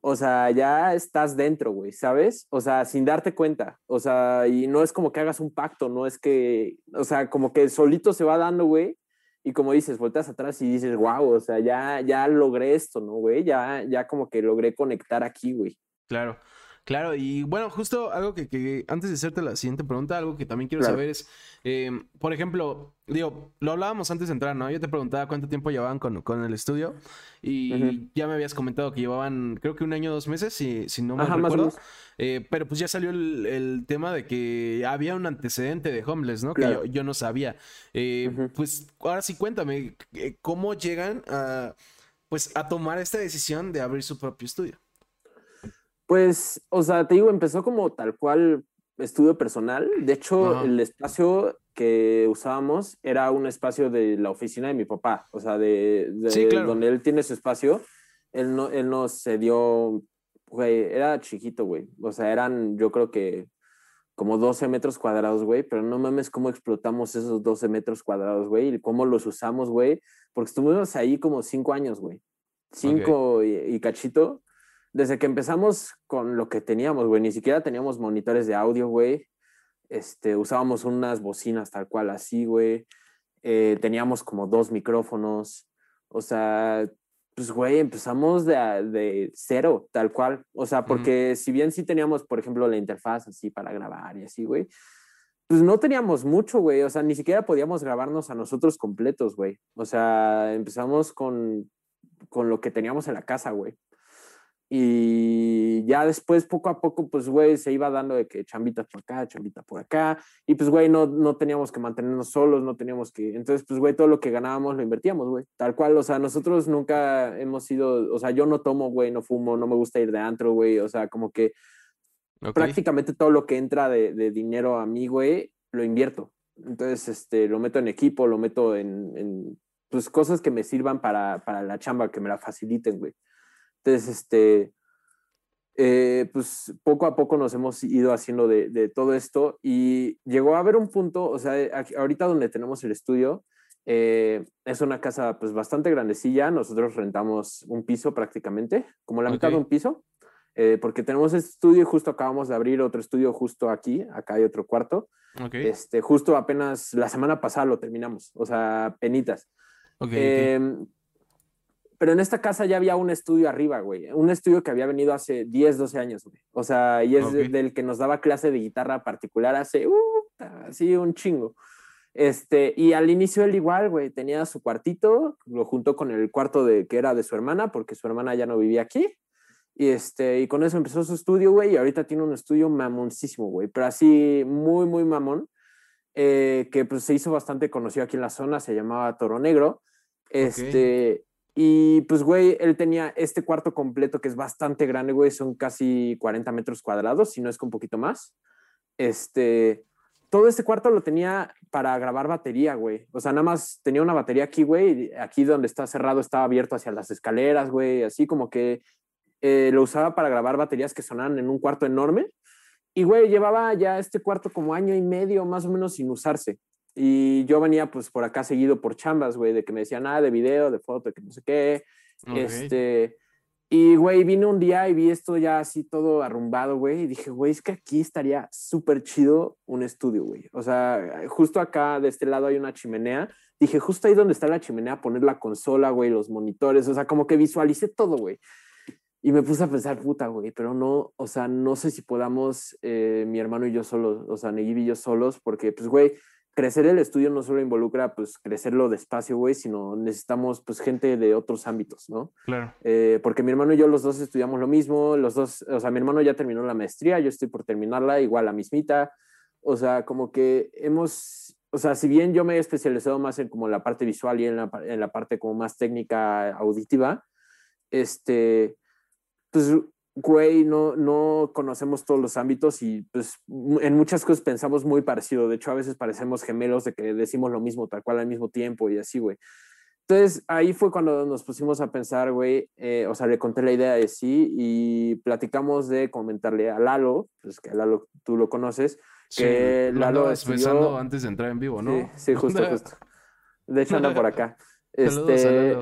o sea, ya estás dentro, güey, ¿sabes? O sea, sin darte cuenta. O sea, y no es como que hagas un pacto, no es que, o sea, como que solito se va dando, güey. Y como dices, volteas atrás y dices, wow, o sea, ya, ya logré esto, ¿no, güey? Ya, ya como que logré conectar aquí, güey. Claro. Claro, y bueno, justo algo que, antes de hacerte la siguiente pregunta, algo que también quiero saber es, em, por ejemplo, digo, lo hablábamos antes de entrar, ¿no? Yo te preguntaba cuánto tiempo llevaban con, con el estudio y ya me habías comentado que llevaban, creo que un año, dos meses, si, si no me recuerdo. Eh, pero pues ya salió el, tema de que había un antecedente de Homeless, ¿no? Que yo, no sabía. Eh, pues ahora sí cuéntame, eh, ¿cómo llegan a, pues, a tomar esta decisión de abrir su propio estudio? Pues, o sea, te digo, empezó como tal cual estudio personal. De hecho, el espacio que usábamos era un espacio de la oficina de mi papá, o sea, de, donde él tiene su espacio. Él no, él no se dio, güey, era chiquito, güey. O sea, eran, yo creo que como 12 metros cuadrados, güey, pero no mames cómo explotamos esos 12 metros cuadrados, güey, y cómo los usamos, güey, porque estuvimos ahí como 5 años, güey. 5 y, cachito, desde que empezamos con lo que teníamos, güey, ni siquiera teníamos monitores de audio, güey. Este, usábamos unas bocinas tal cual así, güey. Eh, teníamos como dos micrófonos. O sea, pues, güey, empezamos de, de cero, tal cual. O sea, porque si bien sí teníamos, por ejemplo, la interfaz así para grabar y así, güey, pues no teníamos mucho, güey. O sea, ni siquiera podíamos grabarnos a nosotros completos, güey. O sea, empezamos con, con lo que teníamos en la casa, güey. Y ya después, poco a poco, pues, güey, se iba dando de que chambitas por acá, chambita por acá. Y pues, güey, no, no teníamos que mantenernos solos, no teníamos que... Entonces, pues, güey, todo lo que ganábamos lo invertíamos, güey. Tal cual, o sea, nosotros nunca hemos sido... O sea, yo no tomo, güey, no fumo, no me gusta ir de antro, güey. O sea, como que prácticamente todo lo que entra de, de, dinero a mí, güey, lo invierto. Entonces, este, lo meto en equipo, lo meto en, en pues, cosas que me sirvan para, para la chamba, que me la faciliten, güey. Entonces, este, eh, pues poco a poco nos hemos ido haciendo de, todo esto y llegó a haber un punto, o sea, ahorita donde tenemos el estudio, eh, es una casa pues bastante grandecilla, nosotros rentamos un piso prácticamente, como la mitad de un piso, eh, porque tenemos este estudio y justo acabamos de abrir otro estudio justo aquí, acá hay otro cuarto. Este, justo apenas la semana pasada lo terminamos, o sea, penitas. Em, pero en esta casa ya había un estudio arriba, güey. Un estudio que había venido hace 10, 12 años, güey. O sea, y es del que nos daba clase de guitarra particular hace, uh, así un chingo. Este, y al inicio él igual, güey, tenía su cuartito, lo juntó con el cuarto de, que era de su hermana, porque su hermana ya no vivía aquí. Y, este, y con eso empezó su estudio, güey, y ahorita tiene un estudio mamoncísimo, güey, pero así muy, muy mamón, eh, que pues se hizo bastante conocido aquí en la zona, se llamaba Toro Negro. Este, y pues, güey, él tenía este cuarto completo que es bastante grande, güey, son casi 40 metros cuadrados, si no es que un poquito más. Este, todo este cuarto lo tenía para grabar batería, güey. O sea, nada más tenía una batería aquí, güey, aquí donde está cerrado estaba abierto hacia las escaleras, güey, así como que eh, lo usaba para grabar baterías que sonaban en un cuarto enorme. Y, güey, llevaba ya este cuarto como año y medio más o menos sin usarse. Y yo venía pues por acá seguido por chambas, güey, de que me decían nada ah, de video, de foto, de que no sé qué. Este, y güey, vine un día y vi esto ya así todo arrumbado, güey, y dije, güey, es que aquí estaría súper chido un estudio, güey. O sea, justo acá de este lado hay una chimenea. Dije, justo ahí donde está la chimenea, poner la consola, güey, los monitores, o sea, como que visualicé todo, güey. Y me puse a pensar, puta, güey, pero no, o sea, no sé si podamos, eh, mi hermano y yo solos, o sea, Neguib y yo solos, porque, pues, güey, crecer el estudio no solo involucra pues crecerlo despacio, güey, sino necesitamos pues gente de otros ámbitos, ¿no? Claro. Eh, porque mi hermano y yo los dos estudiamos lo mismo, los dos, o sea, mi hermano ya terminó la maestría, yo estoy por terminarla, igual la mismita, o sea, como que hemos, o sea, si bien yo me he especializado más en como la parte visual y en la, en la parte como más técnica auditiva, este, pues güey, no, no conocemos todos los ámbitos y pues en muchas cosas pensamos muy parecido. De hecho, a veces parecemos gemelos de que decimos lo mismo tal cual al mismo tiempo y así, güey. Entonces, ahí fue cuando nos pusimos a pensar, güey, eh, o sea, le conté la idea de sí y platicamos de comentarle a Lalo, pues que Lalo tú lo conoces, que Lalo estudió... antes de entrar en vivo, ¿no? Sí, sí justo, justo. De hecho, anda por acá. Este,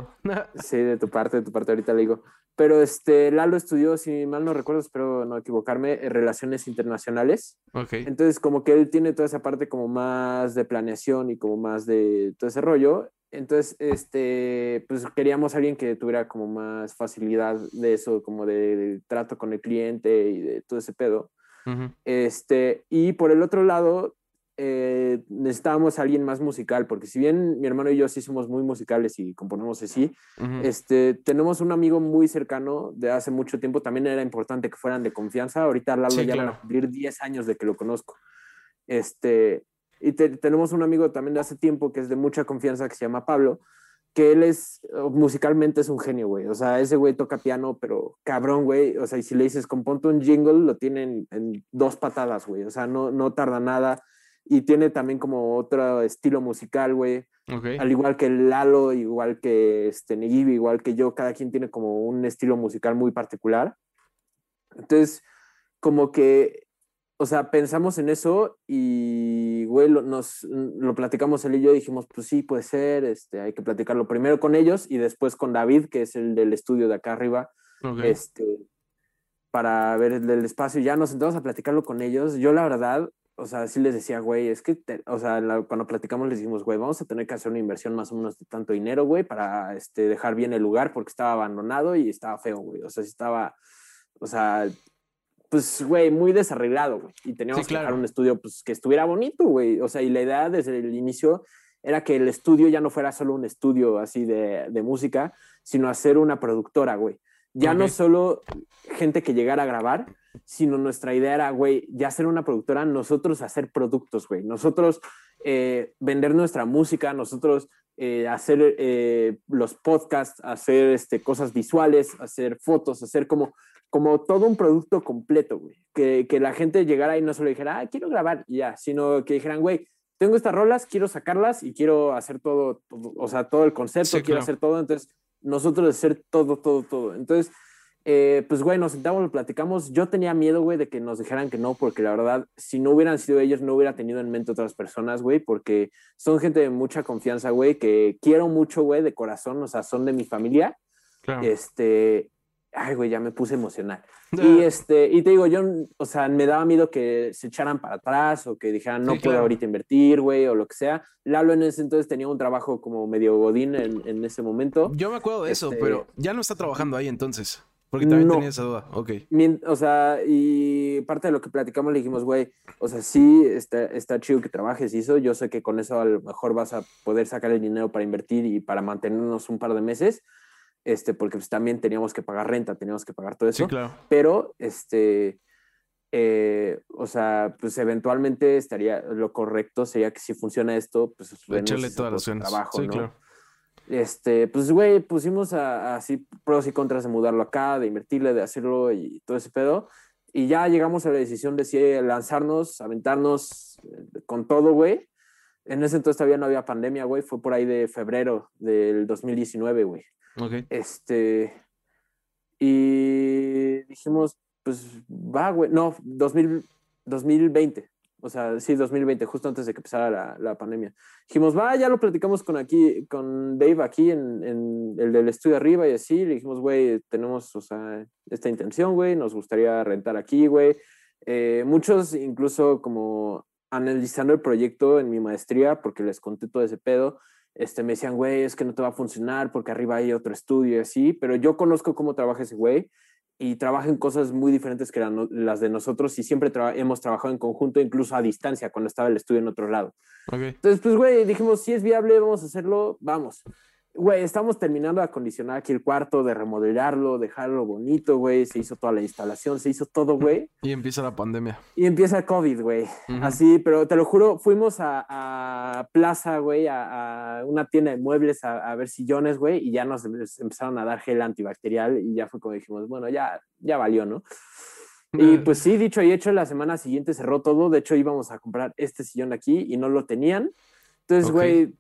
sí, de tu parte, de tu parte, ahorita le digo. Pero este, Lalo estudió, si mal no recuerdo, espero no equivocarme, Relaciones Internacionales. Okay. Entonces, como que él tiene toda esa parte como más de planeación y como más de todo ese rollo. Entonces, este, pues queríamos a alguien que tuviera como más facilidad de eso, como de, de trato con el cliente y de todo ese pedo. Este, y por el otro lado, eh, necesitábamos a alguien más musical, porque si bien mi hermano y yo sí somos muy musicales y componemos así, Ujú. este, tenemos un amigo muy cercano de hace mucho tiempo, también era importante que fueran de confianza, ahorita Lalo Sí, ya van claro. a cumplir 10 años de que lo conozco. Este, y te- tenemos un amigo también de hace tiempo que es de mucha confianza que se llama Pablo, que él es, eh, musicalmente es un genio, güey. O sea, ese güey toca piano, pero cabrón, güey. O sea, y si le dices, componte un jingle, lo tiene en, en dos patadas, güey. O sea, no, no tarda nada. Y tiene también como otro estilo musical, güey. Ok. Al igual que Lalo, igual que este, Negibi, igual que yo, cada quien tiene como un estilo musical muy particular. Entonces, como que, o sea, pensamos en eso y, güey, lo, nos, lo platicamos él y yo, dijimos, pues sí, puede ser, este, hay que platicarlo primero con ellos y después con David, que es el del estudio de acá arriba, este, para ver el del espacio. Ya nos sentamos a platicarlo con ellos. Yo, la verdad, o sea, sí les decía, güey, es que, te- o sea, la- cuando platicamos les dijimos, güey, vamos a tener que hacer una inversión más o menos de tanto dinero, güey, para este, dejar bien el lugar porque estaba abandonado y estaba feo, güey. O sea, sí estaba, o sea, pues, güey, muy desarreglado, güey. Y teníamos Sí, que dejar un estudio, pues, que estuviera bonito, güey. O sea, y la idea desde el inicio era que el estudio ya no fuera solo un estudio así de, de música, sino hacer una productora, güey. Ya no solo gente que llegara a grabar, sino nuestra idea era, güey, ya ser una productora, nosotros hacer productos, güey. Nosotros eh, vender nuestra música, nosotros eh, hacer eh, los podcasts, hacer este, cosas visuales, hacer fotos, hacer como, como todo un producto completo, güey. Que, que la gente llegara y no solo dijera, ah, quiero grabar y ya, sino que dijeran, güey, tengo estas rolas, quiero sacarlas y quiero hacer todo, todo, o sea, todo el concepto, Sí, quiero claro. hacer todo. Entonces, nosotros hacer todo, todo, todo. Entonces, eh, pues, güey, nos sentamos, platicamos. Yo tenía miedo, güey, de que nos dijeran que no, porque la verdad, si no hubieran sido ellos, no hubiera tenido en mente otras personas, güey, porque son gente de mucha confianza, güey, que quiero mucho, güey, de corazón, o sea, son de mi familia. Claro. Este, ay, güey, ya me puse emocional. Y este, y te digo, yo, o sea, me daba miedo que se echaran para atrás o que dijeran, no Sí, puedo claro. ahorita invertir, güey, o lo que sea. Lalo en ese entonces tenía un trabajo como medio godín en, en ese momento. Yo me acuerdo de eso, Este- pero ya no está trabajando ahí entonces. Porque también No. tenía esa duda. Ok. O sea, y parte de lo que platicamos le dijimos, güey, o sea, sí, está, está chido que trabajes y eso, yo sé que con eso a lo mejor vas a poder sacar el dinero para invertir y para mantenernos un par de meses, este, porque pues también teníamos que pagar renta, teníamos que pagar todo eso, Sí, claro. pero, este, eh, o sea, pues eventualmente estaría, lo correcto sería que si funciona esto, pues Echarle renuncias a todas todo las tu ganas. trabajo, sí, ¿no? claro. Este, pues, güey, pusimos así pros y contras de mudarlo acá, de invertirle, de hacerlo y todo ese pedo. Y ya llegamos a la decisión de si lanzarnos, aventarnos eh, con todo, güey. En ese entonces todavía no había pandemia, güey. Fue por ahí de febrero del 2019, güey. Ok. Este. Y dijimos, pues va, güey. No, 2000, 2020. O sea, sí, 2020, justo antes de que empezara la, la pandemia. Dijimos, va, ya lo platicamos con aquí, con Dave aquí en, en el del estudio arriba y así. Le dijimos, güey, tenemos, o sea, esta intención, güey, nos gustaría rentar aquí, güey. Eh, muchos, incluso como analizando el proyecto en mi maestría, porque les conté todo ese pedo, este, me decían, güey, es que no te va a funcionar porque arriba hay otro estudio y así, pero yo conozco cómo trabaja ese güey y trabaja en cosas muy diferentes que la las de nosotros y siempre tra- hemos trabajado en conjunto, incluso a distancia, cuando estaba el estudio en otro lado. Ok. Entonces, pues, güey, dijimos, si es viable, vamos a hacerlo, vamos. Güey, estamos terminando de acondicionar aquí el cuarto, de remodelarlo, dejarlo bonito, güey, se hizo toda la instalación, se hizo todo, güey, Y empieza la pandemia. y empieza el COVID, güey. Ujú. Así, pero te lo juro, fuimos a, a Plaza, güey, a, a una tienda de muebles a, a ver sillones, güey, y ya nos em- empezaron a dar gel antibacterial y ya fue como dijimos, bueno, ya, ya valió, ¿no? Y pues sí, dicho y hecho, la semana siguiente cerró todo. De hecho, íbamos a comprar este sillón de aquí y no lo tenían. Entonces, güey,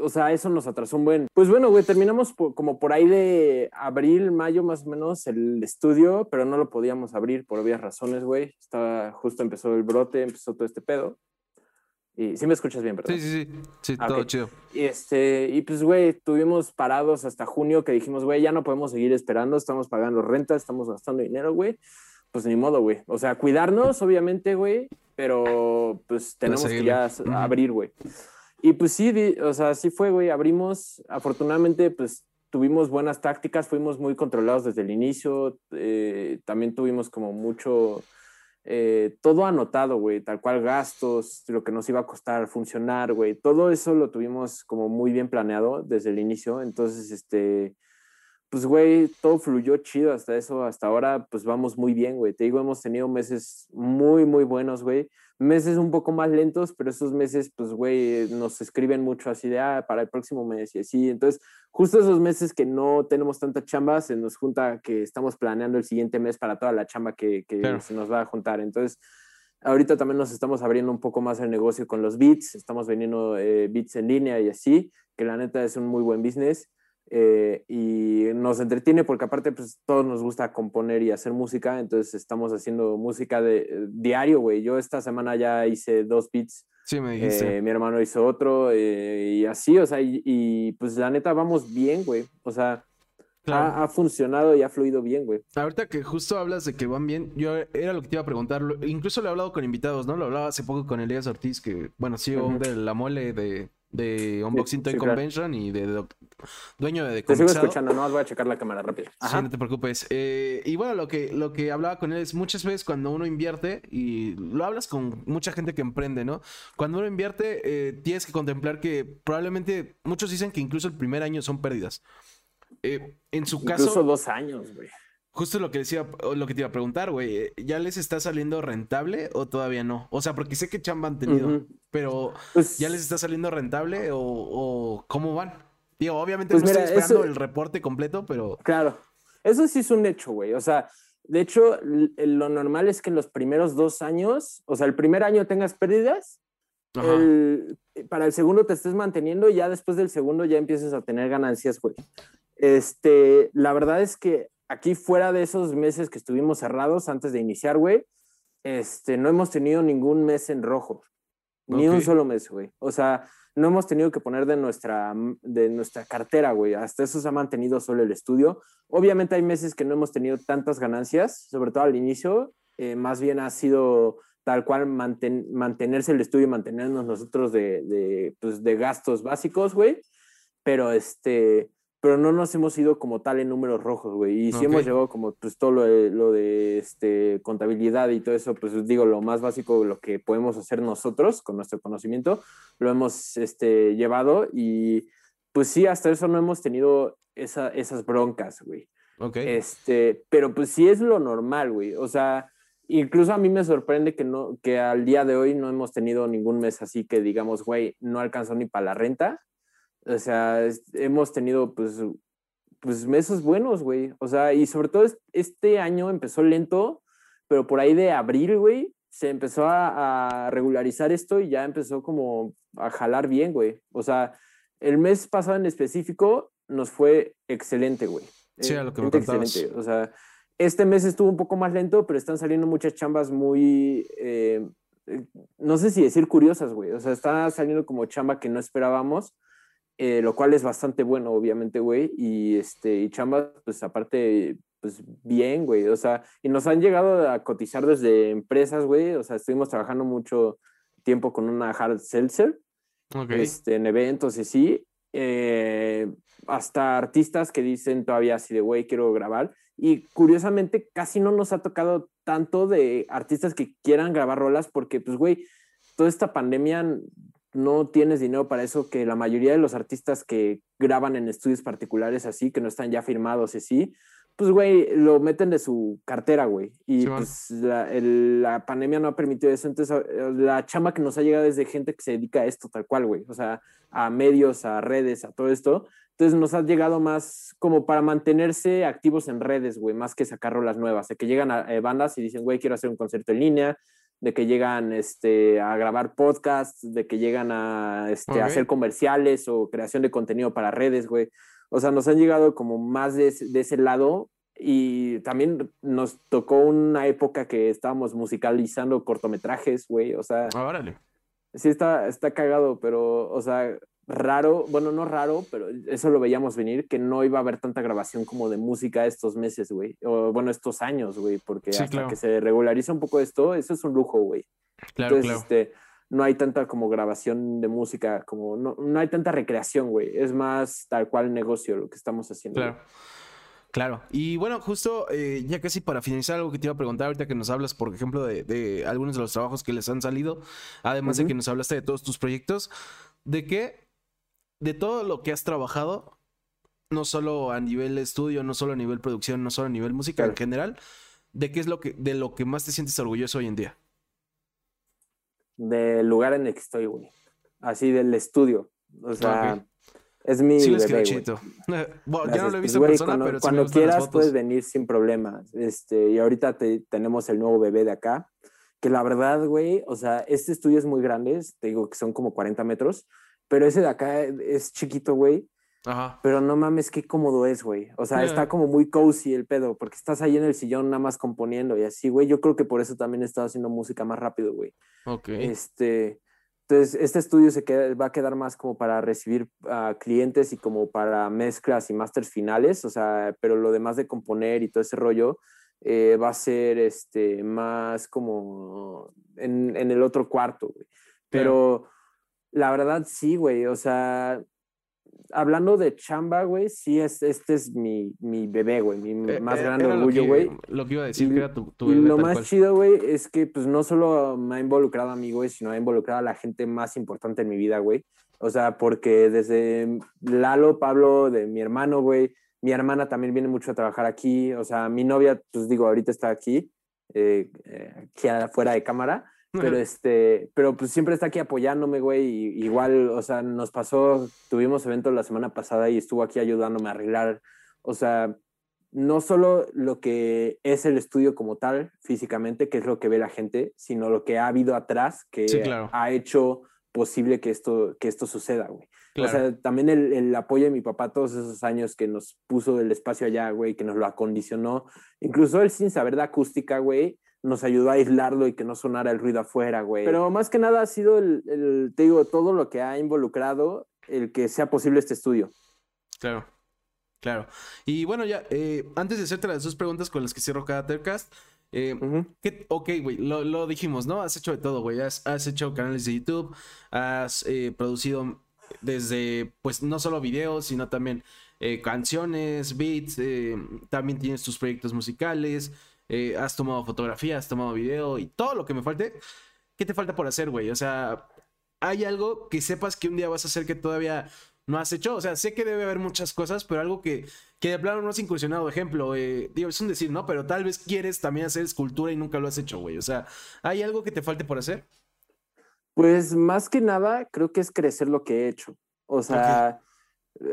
o sea, eso nos atrasó un buen. Pues bueno, güey, terminamos po- como por ahí de abril, mayo más o menos el estudio, pero no lo podíamos abrir por obvias razones, güey. Estaba, justo empezó el brote, empezó todo este pedo. Y sí me escuchas bien, ¿verdad? Sí, sí, sí. Sí, Ah, todo chido. Y, este, y pues, güey, estuvimos parados hasta junio que dijimos, güey, ya no podemos seguir esperando, estamos pagando renta, estamos gastando dinero, güey. Pues ni modo, güey. O sea, cuidarnos, obviamente, güey, pero pues tenemos que ya abrir, güey. Y pues sí, o sea, sí fue, güey, abrimos, afortunadamente, pues tuvimos buenas tácticas, fuimos muy controlados desde el inicio, eh, también tuvimos como mucho, eh, todo anotado, güey, tal cual gastos, lo que nos iba a costar funcionar, güey, todo eso lo tuvimos como muy bien planeado desde el inicio, entonces, este, pues, güey, todo fluyó chido hasta eso, hasta ahora, pues vamos muy bien, güey, te digo, hemos tenido meses muy, muy buenos, güey, meses un poco más lentos, pero esos meses, pues, güey, nos escriben mucho así de, ah, para el próximo mes y así. Entonces, justo esos meses que no tenemos tanta chamba, se nos junta que estamos planeando el siguiente mes para toda la chamba que, que se nos va a juntar. Entonces, ahorita también nos estamos abriendo un poco más el negocio con los beats, estamos vendiendo eh, beats en línea y así, que la neta es un muy buen business. Eh, y nos entretiene porque aparte pues todos nos gusta componer y hacer música, entonces estamos haciendo música de diario, güey. Yo esta semana ya hice dos beats. Sí, me dijiste. Eh, mi hermano hizo otro eh, y así, o sea, y, pues la neta vamos bien, güey. O sea, ha, funcionado y ha fluido bien, güey. Ahorita que justo hablas de que van bien, yo era lo que te iba a preguntar. Incluso lo he hablado con invitados, ¿no? Lo hablaba hace poco con Elías Ortiz, que, bueno, sí, de la mole de, de Unboxing Toy Convention y de, dueño de Te sigo escuchando, no voy a checar la cámara rápido. Sí, no te preocupes. Eh, y bueno, lo que, lo que hablaba con él es muchas veces cuando uno invierte, y lo hablas con mucha gente que emprende, ¿no? Cuando uno invierte, eh, tienes que contemplar que probablemente muchos dicen que incluso el primer año son pérdidas. Eh, en su caso. Incluso dos años, güey. Justo lo que decía, lo que te iba a preguntar, güey. ¿Ya les está saliendo rentable o todavía no? O sea, porque sé que chamba han tenido, pero pues ¿ya les está saliendo rentable o, cómo van? Digo, obviamente pues no estoy esperando el reporte completo, pero. Claro. Eso sí es un hecho, güey. O sea, de hecho, lo normal es que en los primeros dos años, o sea, el primer año tengas pérdidas, para el segundo te estés manteniendo y ya después del segundo ya empieces a tener ganancias, güey. Este, la verdad es que aquí fuera de esos meses que estuvimos cerrados antes de iniciar, güey, este, no hemos tenido ningún mes en rojo. Ni un solo mes, güey. O sea, no hemos tenido que poner de nuestra, de nuestra cartera, güey. Hasta eso se ha mantenido solo el estudio. Obviamente hay meses que no hemos tenido tantas ganancias, sobre todo al inicio. Eh, más bien ha sido tal cual mantenerse el estudio y mantenernos nosotros de, de, pues, de gastos básicos, güey. Pero este, pero no nos hemos ido como tal en números rojos, güey. Y sí hemos llevado como pues todo lo de, lo de este, contabilidad y todo eso, pues digo, lo más básico, lo que podemos hacer nosotros con nuestro conocimiento, lo hemos este, llevado y pues sí, hasta eso no hemos tenido esa, esas broncas, güey. Ok. Este, pero pues sí es lo normal, güey. O sea, incluso a mí me sorprende que, no, que al día de hoy no hemos tenido ningún mes así que digamos, güey, no alcanzó ni para la renta o sea, hemos tenido pues, pues meses buenos, güey. O sea, y sobre todo este año empezó lento, pero por ahí de abril, güey, se empezó a, regularizar esto y ya empezó como a jalar bien, güey. O sea, el mes pasado en específico nos fue excelente, güey. Sí, a lo que me Excelente. O sea, este mes estuvo un poco más lento, pero están saliendo muchas chambas muy, eh, eh, no sé si decir curiosas, güey. O sea, está saliendo como chamba que no esperábamos eh, lo cual es bastante bueno, obviamente, güey. Y, este, y chambas, pues aparte, pues bien, güey. O sea, y nos han llegado a cotizar desde empresas, güey. O sea, estuvimos trabajando mucho tiempo con una hard seltzer este, en eventos y sí. Eh, hasta artistas que dicen todavía así de, güey, quiero grabar. Y curiosamente, casi no nos ha tocado tanto de artistas que quieran grabar rolas porque, pues, güey, toda esta pandemia no tienes dinero para eso, que la mayoría de los artistas que graban en estudios particulares así, que no están ya firmados y así, pues, güey, lo meten de su cartera, güey. Y pues la, pandemia no ha permitido eso. Entonces, la chama que nos ha llegado es de gente que se dedica a esto tal cual, güey. O sea, a medios, a redes, a todo esto. Entonces, nos ha llegado más como para mantenerse activos en redes, güey, más que sacar rolas nuevas. De que llegan a eh, bandas y dicen, güey, quiero hacer un concierto en línea, de que llegan este, a grabar podcasts, de que llegan a, este, hacer comerciales o creación de contenido para redes, güey. O sea, nos han llegado como más de, ese lado y también nos tocó una época que estábamos musicalizando cortometrajes, güey. O sea, ah, sí está, está cagado, pero, o sea, raro, bueno, no raro, pero eso lo veíamos venir, que no iba a haber tanta grabación como de música estos meses, güey, o bueno, estos años, güey, porque hasta que se regulariza un poco esto, eso es un lujo, güey. Claro, Entonces, Este, no hay tanta como grabación de música, como no, no hay tanta recreación, güey. Es más tal cual negocio lo que estamos haciendo. Claro. Claro. Y bueno, justo eh, ya casi para finalizar, algo que te iba a preguntar ahorita que nos hablas, por ejemplo, de, algunos de los trabajos que les han salido, además de que nos hablaste de todos tus proyectos, de qué, de todo lo que has trabajado, no solo a nivel estudio, no solo a nivel producción, no solo a nivel música en general, de qué es lo que, de lo que más te sientes orgulloso hoy en día. Del lugar en el que estoy, güey. Así del estudio. O sea, es mi sí, bebé, bueno, ya no lo he visto en persona, cuando, pero cuando quieras puedes venir sin problemas. Este, y ahorita tenemos el nuevo bebé de acá, que la verdad, güey, o sea, este estudio es muy grande, te digo que son como 40 metros, pero ese de acá es chiquito, güey. Ajá. Pero no mames, qué cómodo es, güey. O sea, está como muy cozy el pedo, porque estás ahí en el sillón nada más componiendo y así, güey. Yo creo que por eso también he estado haciendo música más rápido, güey. Ok. Este, entonces, este estudio se queda, va a quedar más como para recibir a clientes y como para mezclas y masters finales, o sea, pero lo demás de componer y todo ese rollo eh, va a ser este, más como en, en el otro cuarto, güey. Pero la verdad sí, güey, o sea, hablando de chamba, güey, sí, es, este es mi, mi bebé, güey, mi eh, más eh, grande orgullo, güey. Lo, que iba a decir, que era tu, tu bebé, Y lo más chido, güey, es que pues no solo me ha involucrado a mí, güey, sino ha involucrado a la gente más importante en mi vida, güey. O sea, porque desde Lalo, Pablo, de mi hermano, güey, mi hermana también viene mucho a trabajar aquí. O sea, mi novia, pues digo, ahorita está aquí, eh, aquí afuera de cámara. Pero este, pero pues siempre está aquí apoyándome, güey. igual, o sea, nos pasó, tuvimos evento la semana pasada y estuvo aquí ayudándome a arreglar, o sea, no solo lo que es el estudio como tal, físicamente, que es lo que ve la gente, sino lo que ha habido atrás que ha hecho posible que esto, que esto suceda, güey. O sea, también el, el, apoyo de mi papá todos esos años que nos puso el espacio allá, güey, que nos lo acondicionó. Incluso él sin saber de acústica, güey, nos ayudó a aislarlo y que no sonara el ruido afuera, güey. Pero más que nada ha sido el, te digo, todo lo que ha involucrado el que sea posible este estudio. Claro, claro. Y bueno, ya, eh, antes de hacerte las dos preguntas con las que cierro cada Tercast, eh, ok, güey, lo, dijimos, ¿no? Has hecho de todo, güey. Has, hecho canales de YouTube, has eh, producido desde, pues, no solo videos, sino también canciones, beats, también tienes tus proyectos musicales. Eh, has tomado fotografía, has tomado video y todo lo que me falte. ¿Qué te falta por hacer, güey? O sea, ¿hay algo que sepas que un día vas a hacer que todavía no has hecho? O sea, sé que debe haber muchas cosas, pero algo que, que de plano no has incursionado. Ejemplo, eh, digo, es un decir, ¿no? Pero tal vez quieres también hacer escultura y nunca lo has hecho, güey. O sea, ¿hay algo que te falte por hacer? Pues más que nada, creo que es crecer lo que he hecho. O sea,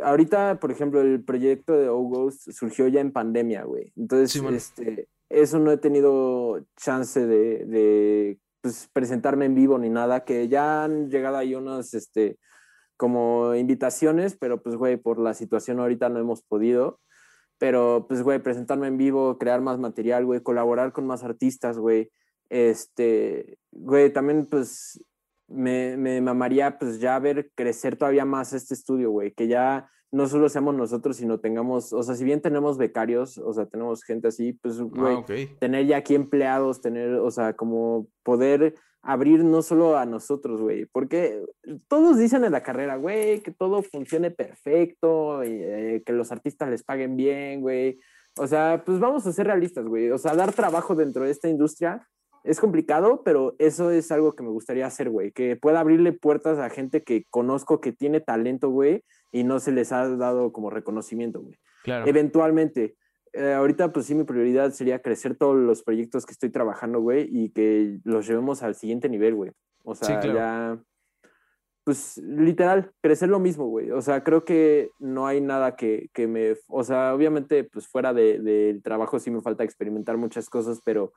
ahorita, por ejemplo, el proyecto de O-Ghost surgió ya en pandemia, güey. Entonces, este, eso no he tenido chance de, pues, presentarme en vivo ni nada, que ya han llegado ahí unas, este, como invitaciones, pero pues, güey, por la situación ahorita no hemos podido. Pero, pues, güey, presentarme en vivo, crear más material, güey, colaborar con más artistas, güey. Este, güey, también, pues, me, me mamaría, pues, ya ver crecer todavía más este estudio, güey, que ya no solo seamos nosotros, sino tengamos, o sea, si bien tenemos becarios, o sea, tenemos gente así, pues, ah, güey, tener ya aquí empleados, tener, o sea, como poder abrir no solo a nosotros, güey, porque todos dicen en la carrera, güey, que todo funcione perfecto, y, eh, que los artistas les paguen bien, güey. O sea, pues vamos a ser realistas, güey. O sea, dar trabajo dentro de esta industria es complicado, pero eso es algo que me gustaría hacer, güey, que pueda abrirle puertas a gente que conozco que tiene talento, güey, y no se les ha dado como reconocimiento, güey. Claro. Eventualmente, eh, ahorita pues sí mi prioridad sería crecer todos los proyectos que estoy trabajando, güey, y que los llevemos al siguiente nivel, güey. O sea, ya, pues literal, crecer lo mismo, güey. O sea, creo que no hay nada que, que me, o sea, obviamente pues fuera del de, trabajo sí me falta experimentar muchas cosas, pero,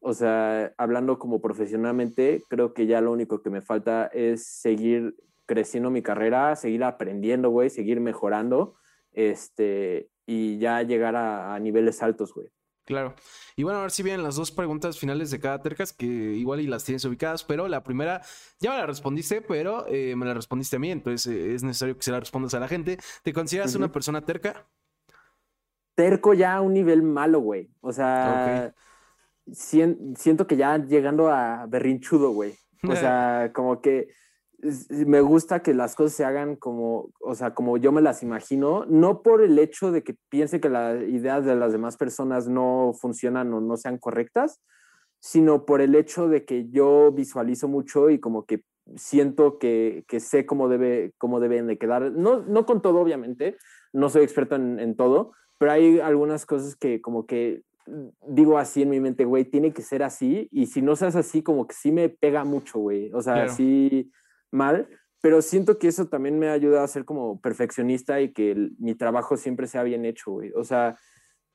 o sea, hablando como profesionalmente, creo que ya lo único que me falta es seguir creciendo mi carrera, seguir aprendiendo, güey, seguir mejorando, este, y ya llegar a, niveles altos, güey. Claro. Y bueno, a ver si vienen las dos preguntas finales de cada tercas, que igual y las tienes ubicadas, pero la primera ya me la respondiste, pero eh, me la respondiste a mí, entonces eh, es necesario que se la respondas a la gente. ¿Te consideras una persona terca? Terco ya a un nivel malo, güey. O sea, siento que ya llegando a berrinchudo, güey. O sea, como que me gusta que las cosas se hagan como, o sea, como yo me las imagino, no por el hecho de que piense que las ideas de las demás personas no funcionan o no sean correctas, sino por el hecho de que yo visualizo mucho y como que siento que, que sé cómo, debe, cómo deben de quedar. No, no con todo, obviamente, no soy experto en, en todo, pero hay algunas cosas que como que digo así en mi mente, güey, tiene que ser así, y si no seas así, como que sí me pega mucho, güey, o sea, sí mal, pero siento que eso también me ayuda a ser como perfeccionista y que mi trabajo siempre sea bien hecho, güey, o sea,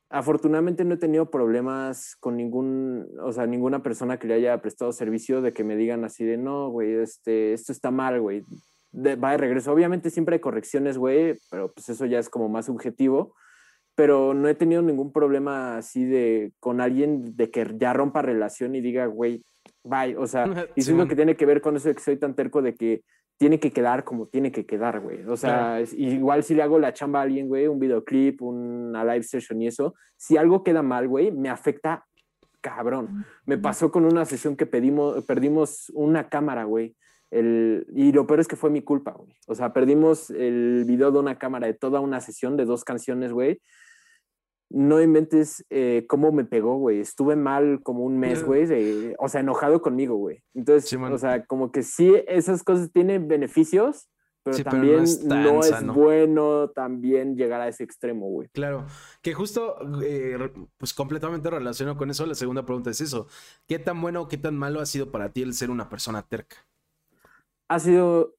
afortunadamente no he tenido problemas con ningún, o sea, ninguna persona que le haya prestado servicio de que me digan así de, no, güey, este, esto está mal, güey, va de regreso. Obviamente siempre hay correcciones, güey, pero pues eso ya es como más subjetivo pero no he tenido ningún problema así de con alguien de que ya rompa relación y diga, güey, bye. O sea, y siento que tiene que ver con eso de que soy tan terco de que tiene que quedar como tiene que quedar, güey. O sea, igual si le hago la chamba a alguien, güey, un videoclip, una live session y eso, si algo queda mal, güey, me afecta cabrón. Me pasó con una sesión que pedimos, perdimos una cámara, güey. El, y lo peor es que fue mi culpa, güey. O sea, perdimos el video de una cámara de toda una sesión de dos canciones, güey no inventes eh, cómo me pegó, güey. Estuve mal como un mes, güey, o sea, enojado conmigo, güey. Entonces, o sea, como que sí, esas cosas tienen beneficios, pero también no es, bueno también llegar a ese extremo, güey. Claro, que justo, eh, pues completamente relacionado con eso, la segunda pregunta es eso. ¿Qué tan bueno o qué tan malo ha sido para ti el ser una persona terca? Ha sido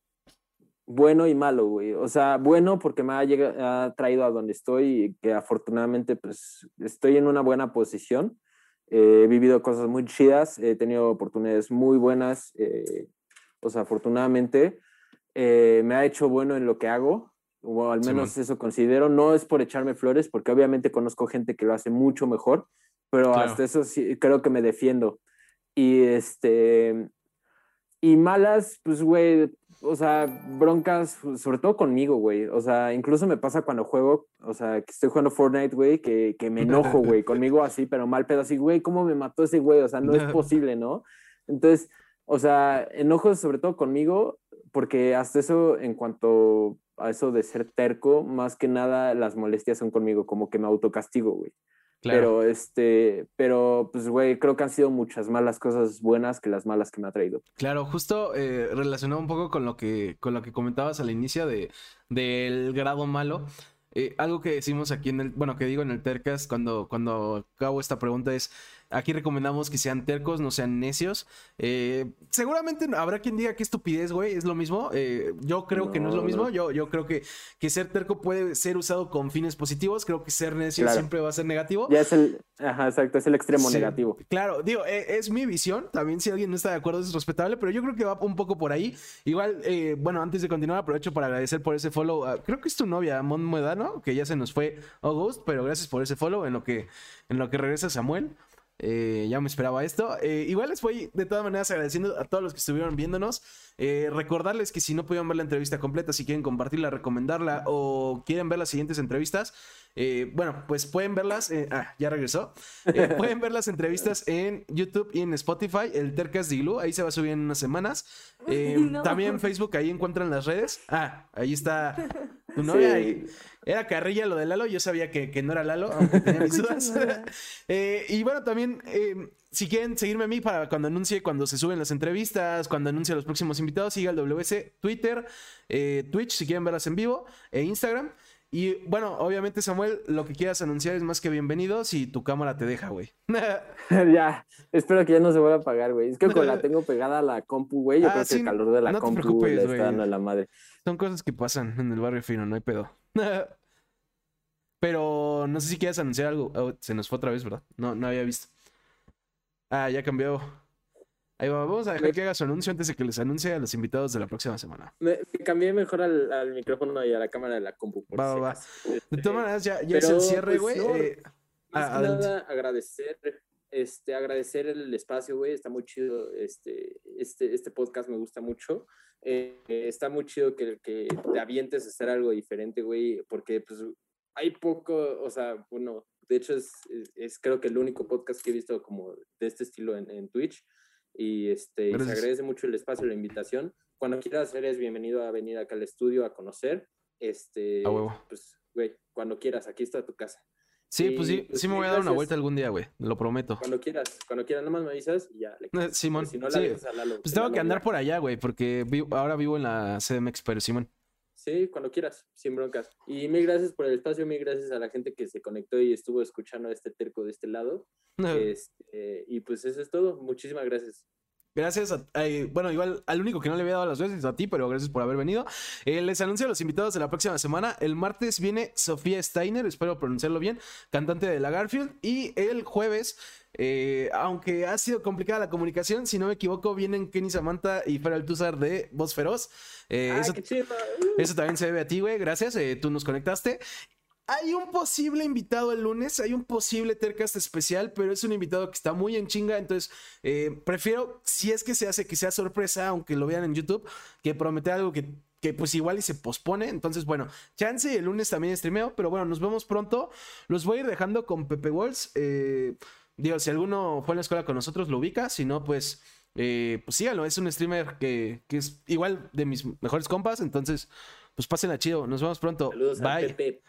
bueno y malo, güey. O sea, bueno porque me ha, traído a donde estoy y que afortunadamente pues estoy en una buena posición. he vivido cosas muy chidas, he tenido oportunidades muy buenas, eh, o sea, afortunadamente eh, me ha hecho bueno en lo que hago, o al menos eso considero. No es por echarme flores, porque obviamente conozco gente que lo hace mucho mejor, pero hasta eso sí creo que me defiendo. Y este, y malas, pues, güey, o sea, broncas, sobre todo conmigo, güey. O sea, incluso me pasa cuando juego, o sea, que estoy jugando Fortnite, güey, que, que me enojo, güey, conmigo así, pero mal pedo, así, güey, ¿cómo me mató ese güey? O sea, no es posible, ¿no? Entonces, o sea, enojos sobre todo conmigo, porque hasta eso, en cuanto a eso de ser terco, más que nada las molestias son conmigo, como que me autocastigo, güey. Pero, este, pero, pues, güey, creo que han sido muchas malas cosas buenas que las malas que me ha traído. Claro, justo eh, relacionado un poco con lo que, con lo que comentabas al inicio de, del grado malo. Eh, algo que decimos aquí en el, bueno, que digo en el Tercas cuando, cuando hago esta pregunta es, Aquí recomendamos que sean tercos, no sean necios. Eh, seguramente habrá quien diga que estupidez, güey, es lo mismo. Eh, yo creo que no es lo mismo. Yo, yo creo que, que ser terco puede ser usado con fines positivos. Creo que ser necio siempre va a ser negativo. Ya es el, ajá, exacto, es el extremo negativo. Claro, digo, eh, es mi visión. También si alguien no está de acuerdo es respetable, pero yo creo que va un poco por ahí. Igual, bueno, antes de continuar, aprovecho para agradecer por ese follow. creo que es tu novia, Mon Muedano, que ya se nos fue August, pero gracias por ese follow en lo que, en lo que regresa Samuel. Eh, ya me esperaba esto. Eh, igual les voy de todas maneras agradeciendo a todos los que estuvieron viéndonos. Eh, recordarles que si no pudieron ver la entrevista completa, si quieren compartirla, recomendarla o quieren ver las siguientes entrevistas, bueno, pues pueden verlas. ah, ya regresó. pueden ver las entrevistas en YouTube y en Spotify. El Tercas de ahí se va a subir en unas semanas. También en Facebook, ahí encuentran las redes. Ah, ahí está tu novia. Era carrilla lo de Lalo, yo sabía que, no era Lalo, aunque tenía mis dudas. Eh, y bueno, también, eh, si quieren seguirme a mí para cuando anuncie, cuando se suben las entrevistas, cuando anuncie los próximos invitados, siga el WC, Twitter, eh, Twitch, si quieren verlas en vivo, e Instagram. Y bueno, obviamente, Samuel, lo que quieras anunciar es más que bienvenido si tu cámara te deja, güey. ya, espero que ya no se vuelva a apagar, güey. Es que con la tengo pegada a la compu, güey. Yo ah, creo que el calor de la no compu le está dando a la madre. Son cosas que pasan en el barrio fino, no hay pedo. Pero no sé si quieres anunciar algo. Oh, se nos fue otra vez, ¿verdad? No, no había visto. Ah, ya cambió. Ahí va, vamos a dejar que haga su anuncio antes de que les anuncie a los invitados de la próxima semana. Me, cambié mejor al, micrófono y a la cámara de la compu. va, va, va. De todas maneras, ya, ya es el cierre, pues, güey. eh, ah, nada, agradecer, este, agradecer el espacio, güey. Está muy chido. Este, este, este podcast me gusta mucho. Eh, está muy chido que, que te avientes a hacer algo diferente, güey, porque pues hay poco, o sea, bueno, de hecho es, es, creo que el único podcast que he visto como de este estilo en, en Twitch. y este, se agradece mucho el espacio, la invitación. Cuando quieras, eres bienvenido a venir acá al estudio a conocer. Este, pues, güey, cuando quieras, aquí está tu casa. Sí, pues sí, pues, sí me voy a dar una vuelta algún día, güey, lo prometo. Cuando quieras, cuando quieras, nomás me avisas y ya. Le Simón, si no, sí. a Lalo, pues tengo que andar por allá, güey, porque ahora vivo en la CDMX, pero Simón. Sí, cuando quieras, sin broncas. Y mil gracias por el espacio, mil gracias a la gente que se conectó y estuvo escuchando a este terco de este lado. Este, y pues eso es todo. Muchísimas gracias. Gracias a, bueno, igual al único que no le había dado las veces a ti, pero gracias por haber venido. Eh, les anuncio a los invitados de la próxima semana. El martes viene Sofía Steiner, espero pronunciarlo bien, cantante de la Garfield. Y el jueves, eh, aunque ha sido complicada la comunicación, si no me equivoco, vienen Kenny Samantha y Fer Altuzar de Voz Feroz. Eh, eso, eso, también se debe a ti, güey. Gracias, tú nos conectaste. Hay un posible invitado el lunes, hay un posible Tercast especial, pero es un invitado que está muy en chinga, entonces eh, prefiero, si es que se hace, que sea sorpresa, aunque lo vean en YouTube, que prometer algo que, que pues igual y se pospone. Entonces, bueno, chance el lunes también streameo, pero bueno, nos vemos pronto. Los voy a ir dejando con Pepe Walls. Eh, digo, si alguno fue a la escuela con nosotros, lo ubica, si no, pues... Eh, pues síganlo, es un streamer que, que es igual de mis mejores compas, entonces pues pásenla chido. Nos vemos pronto. Bye.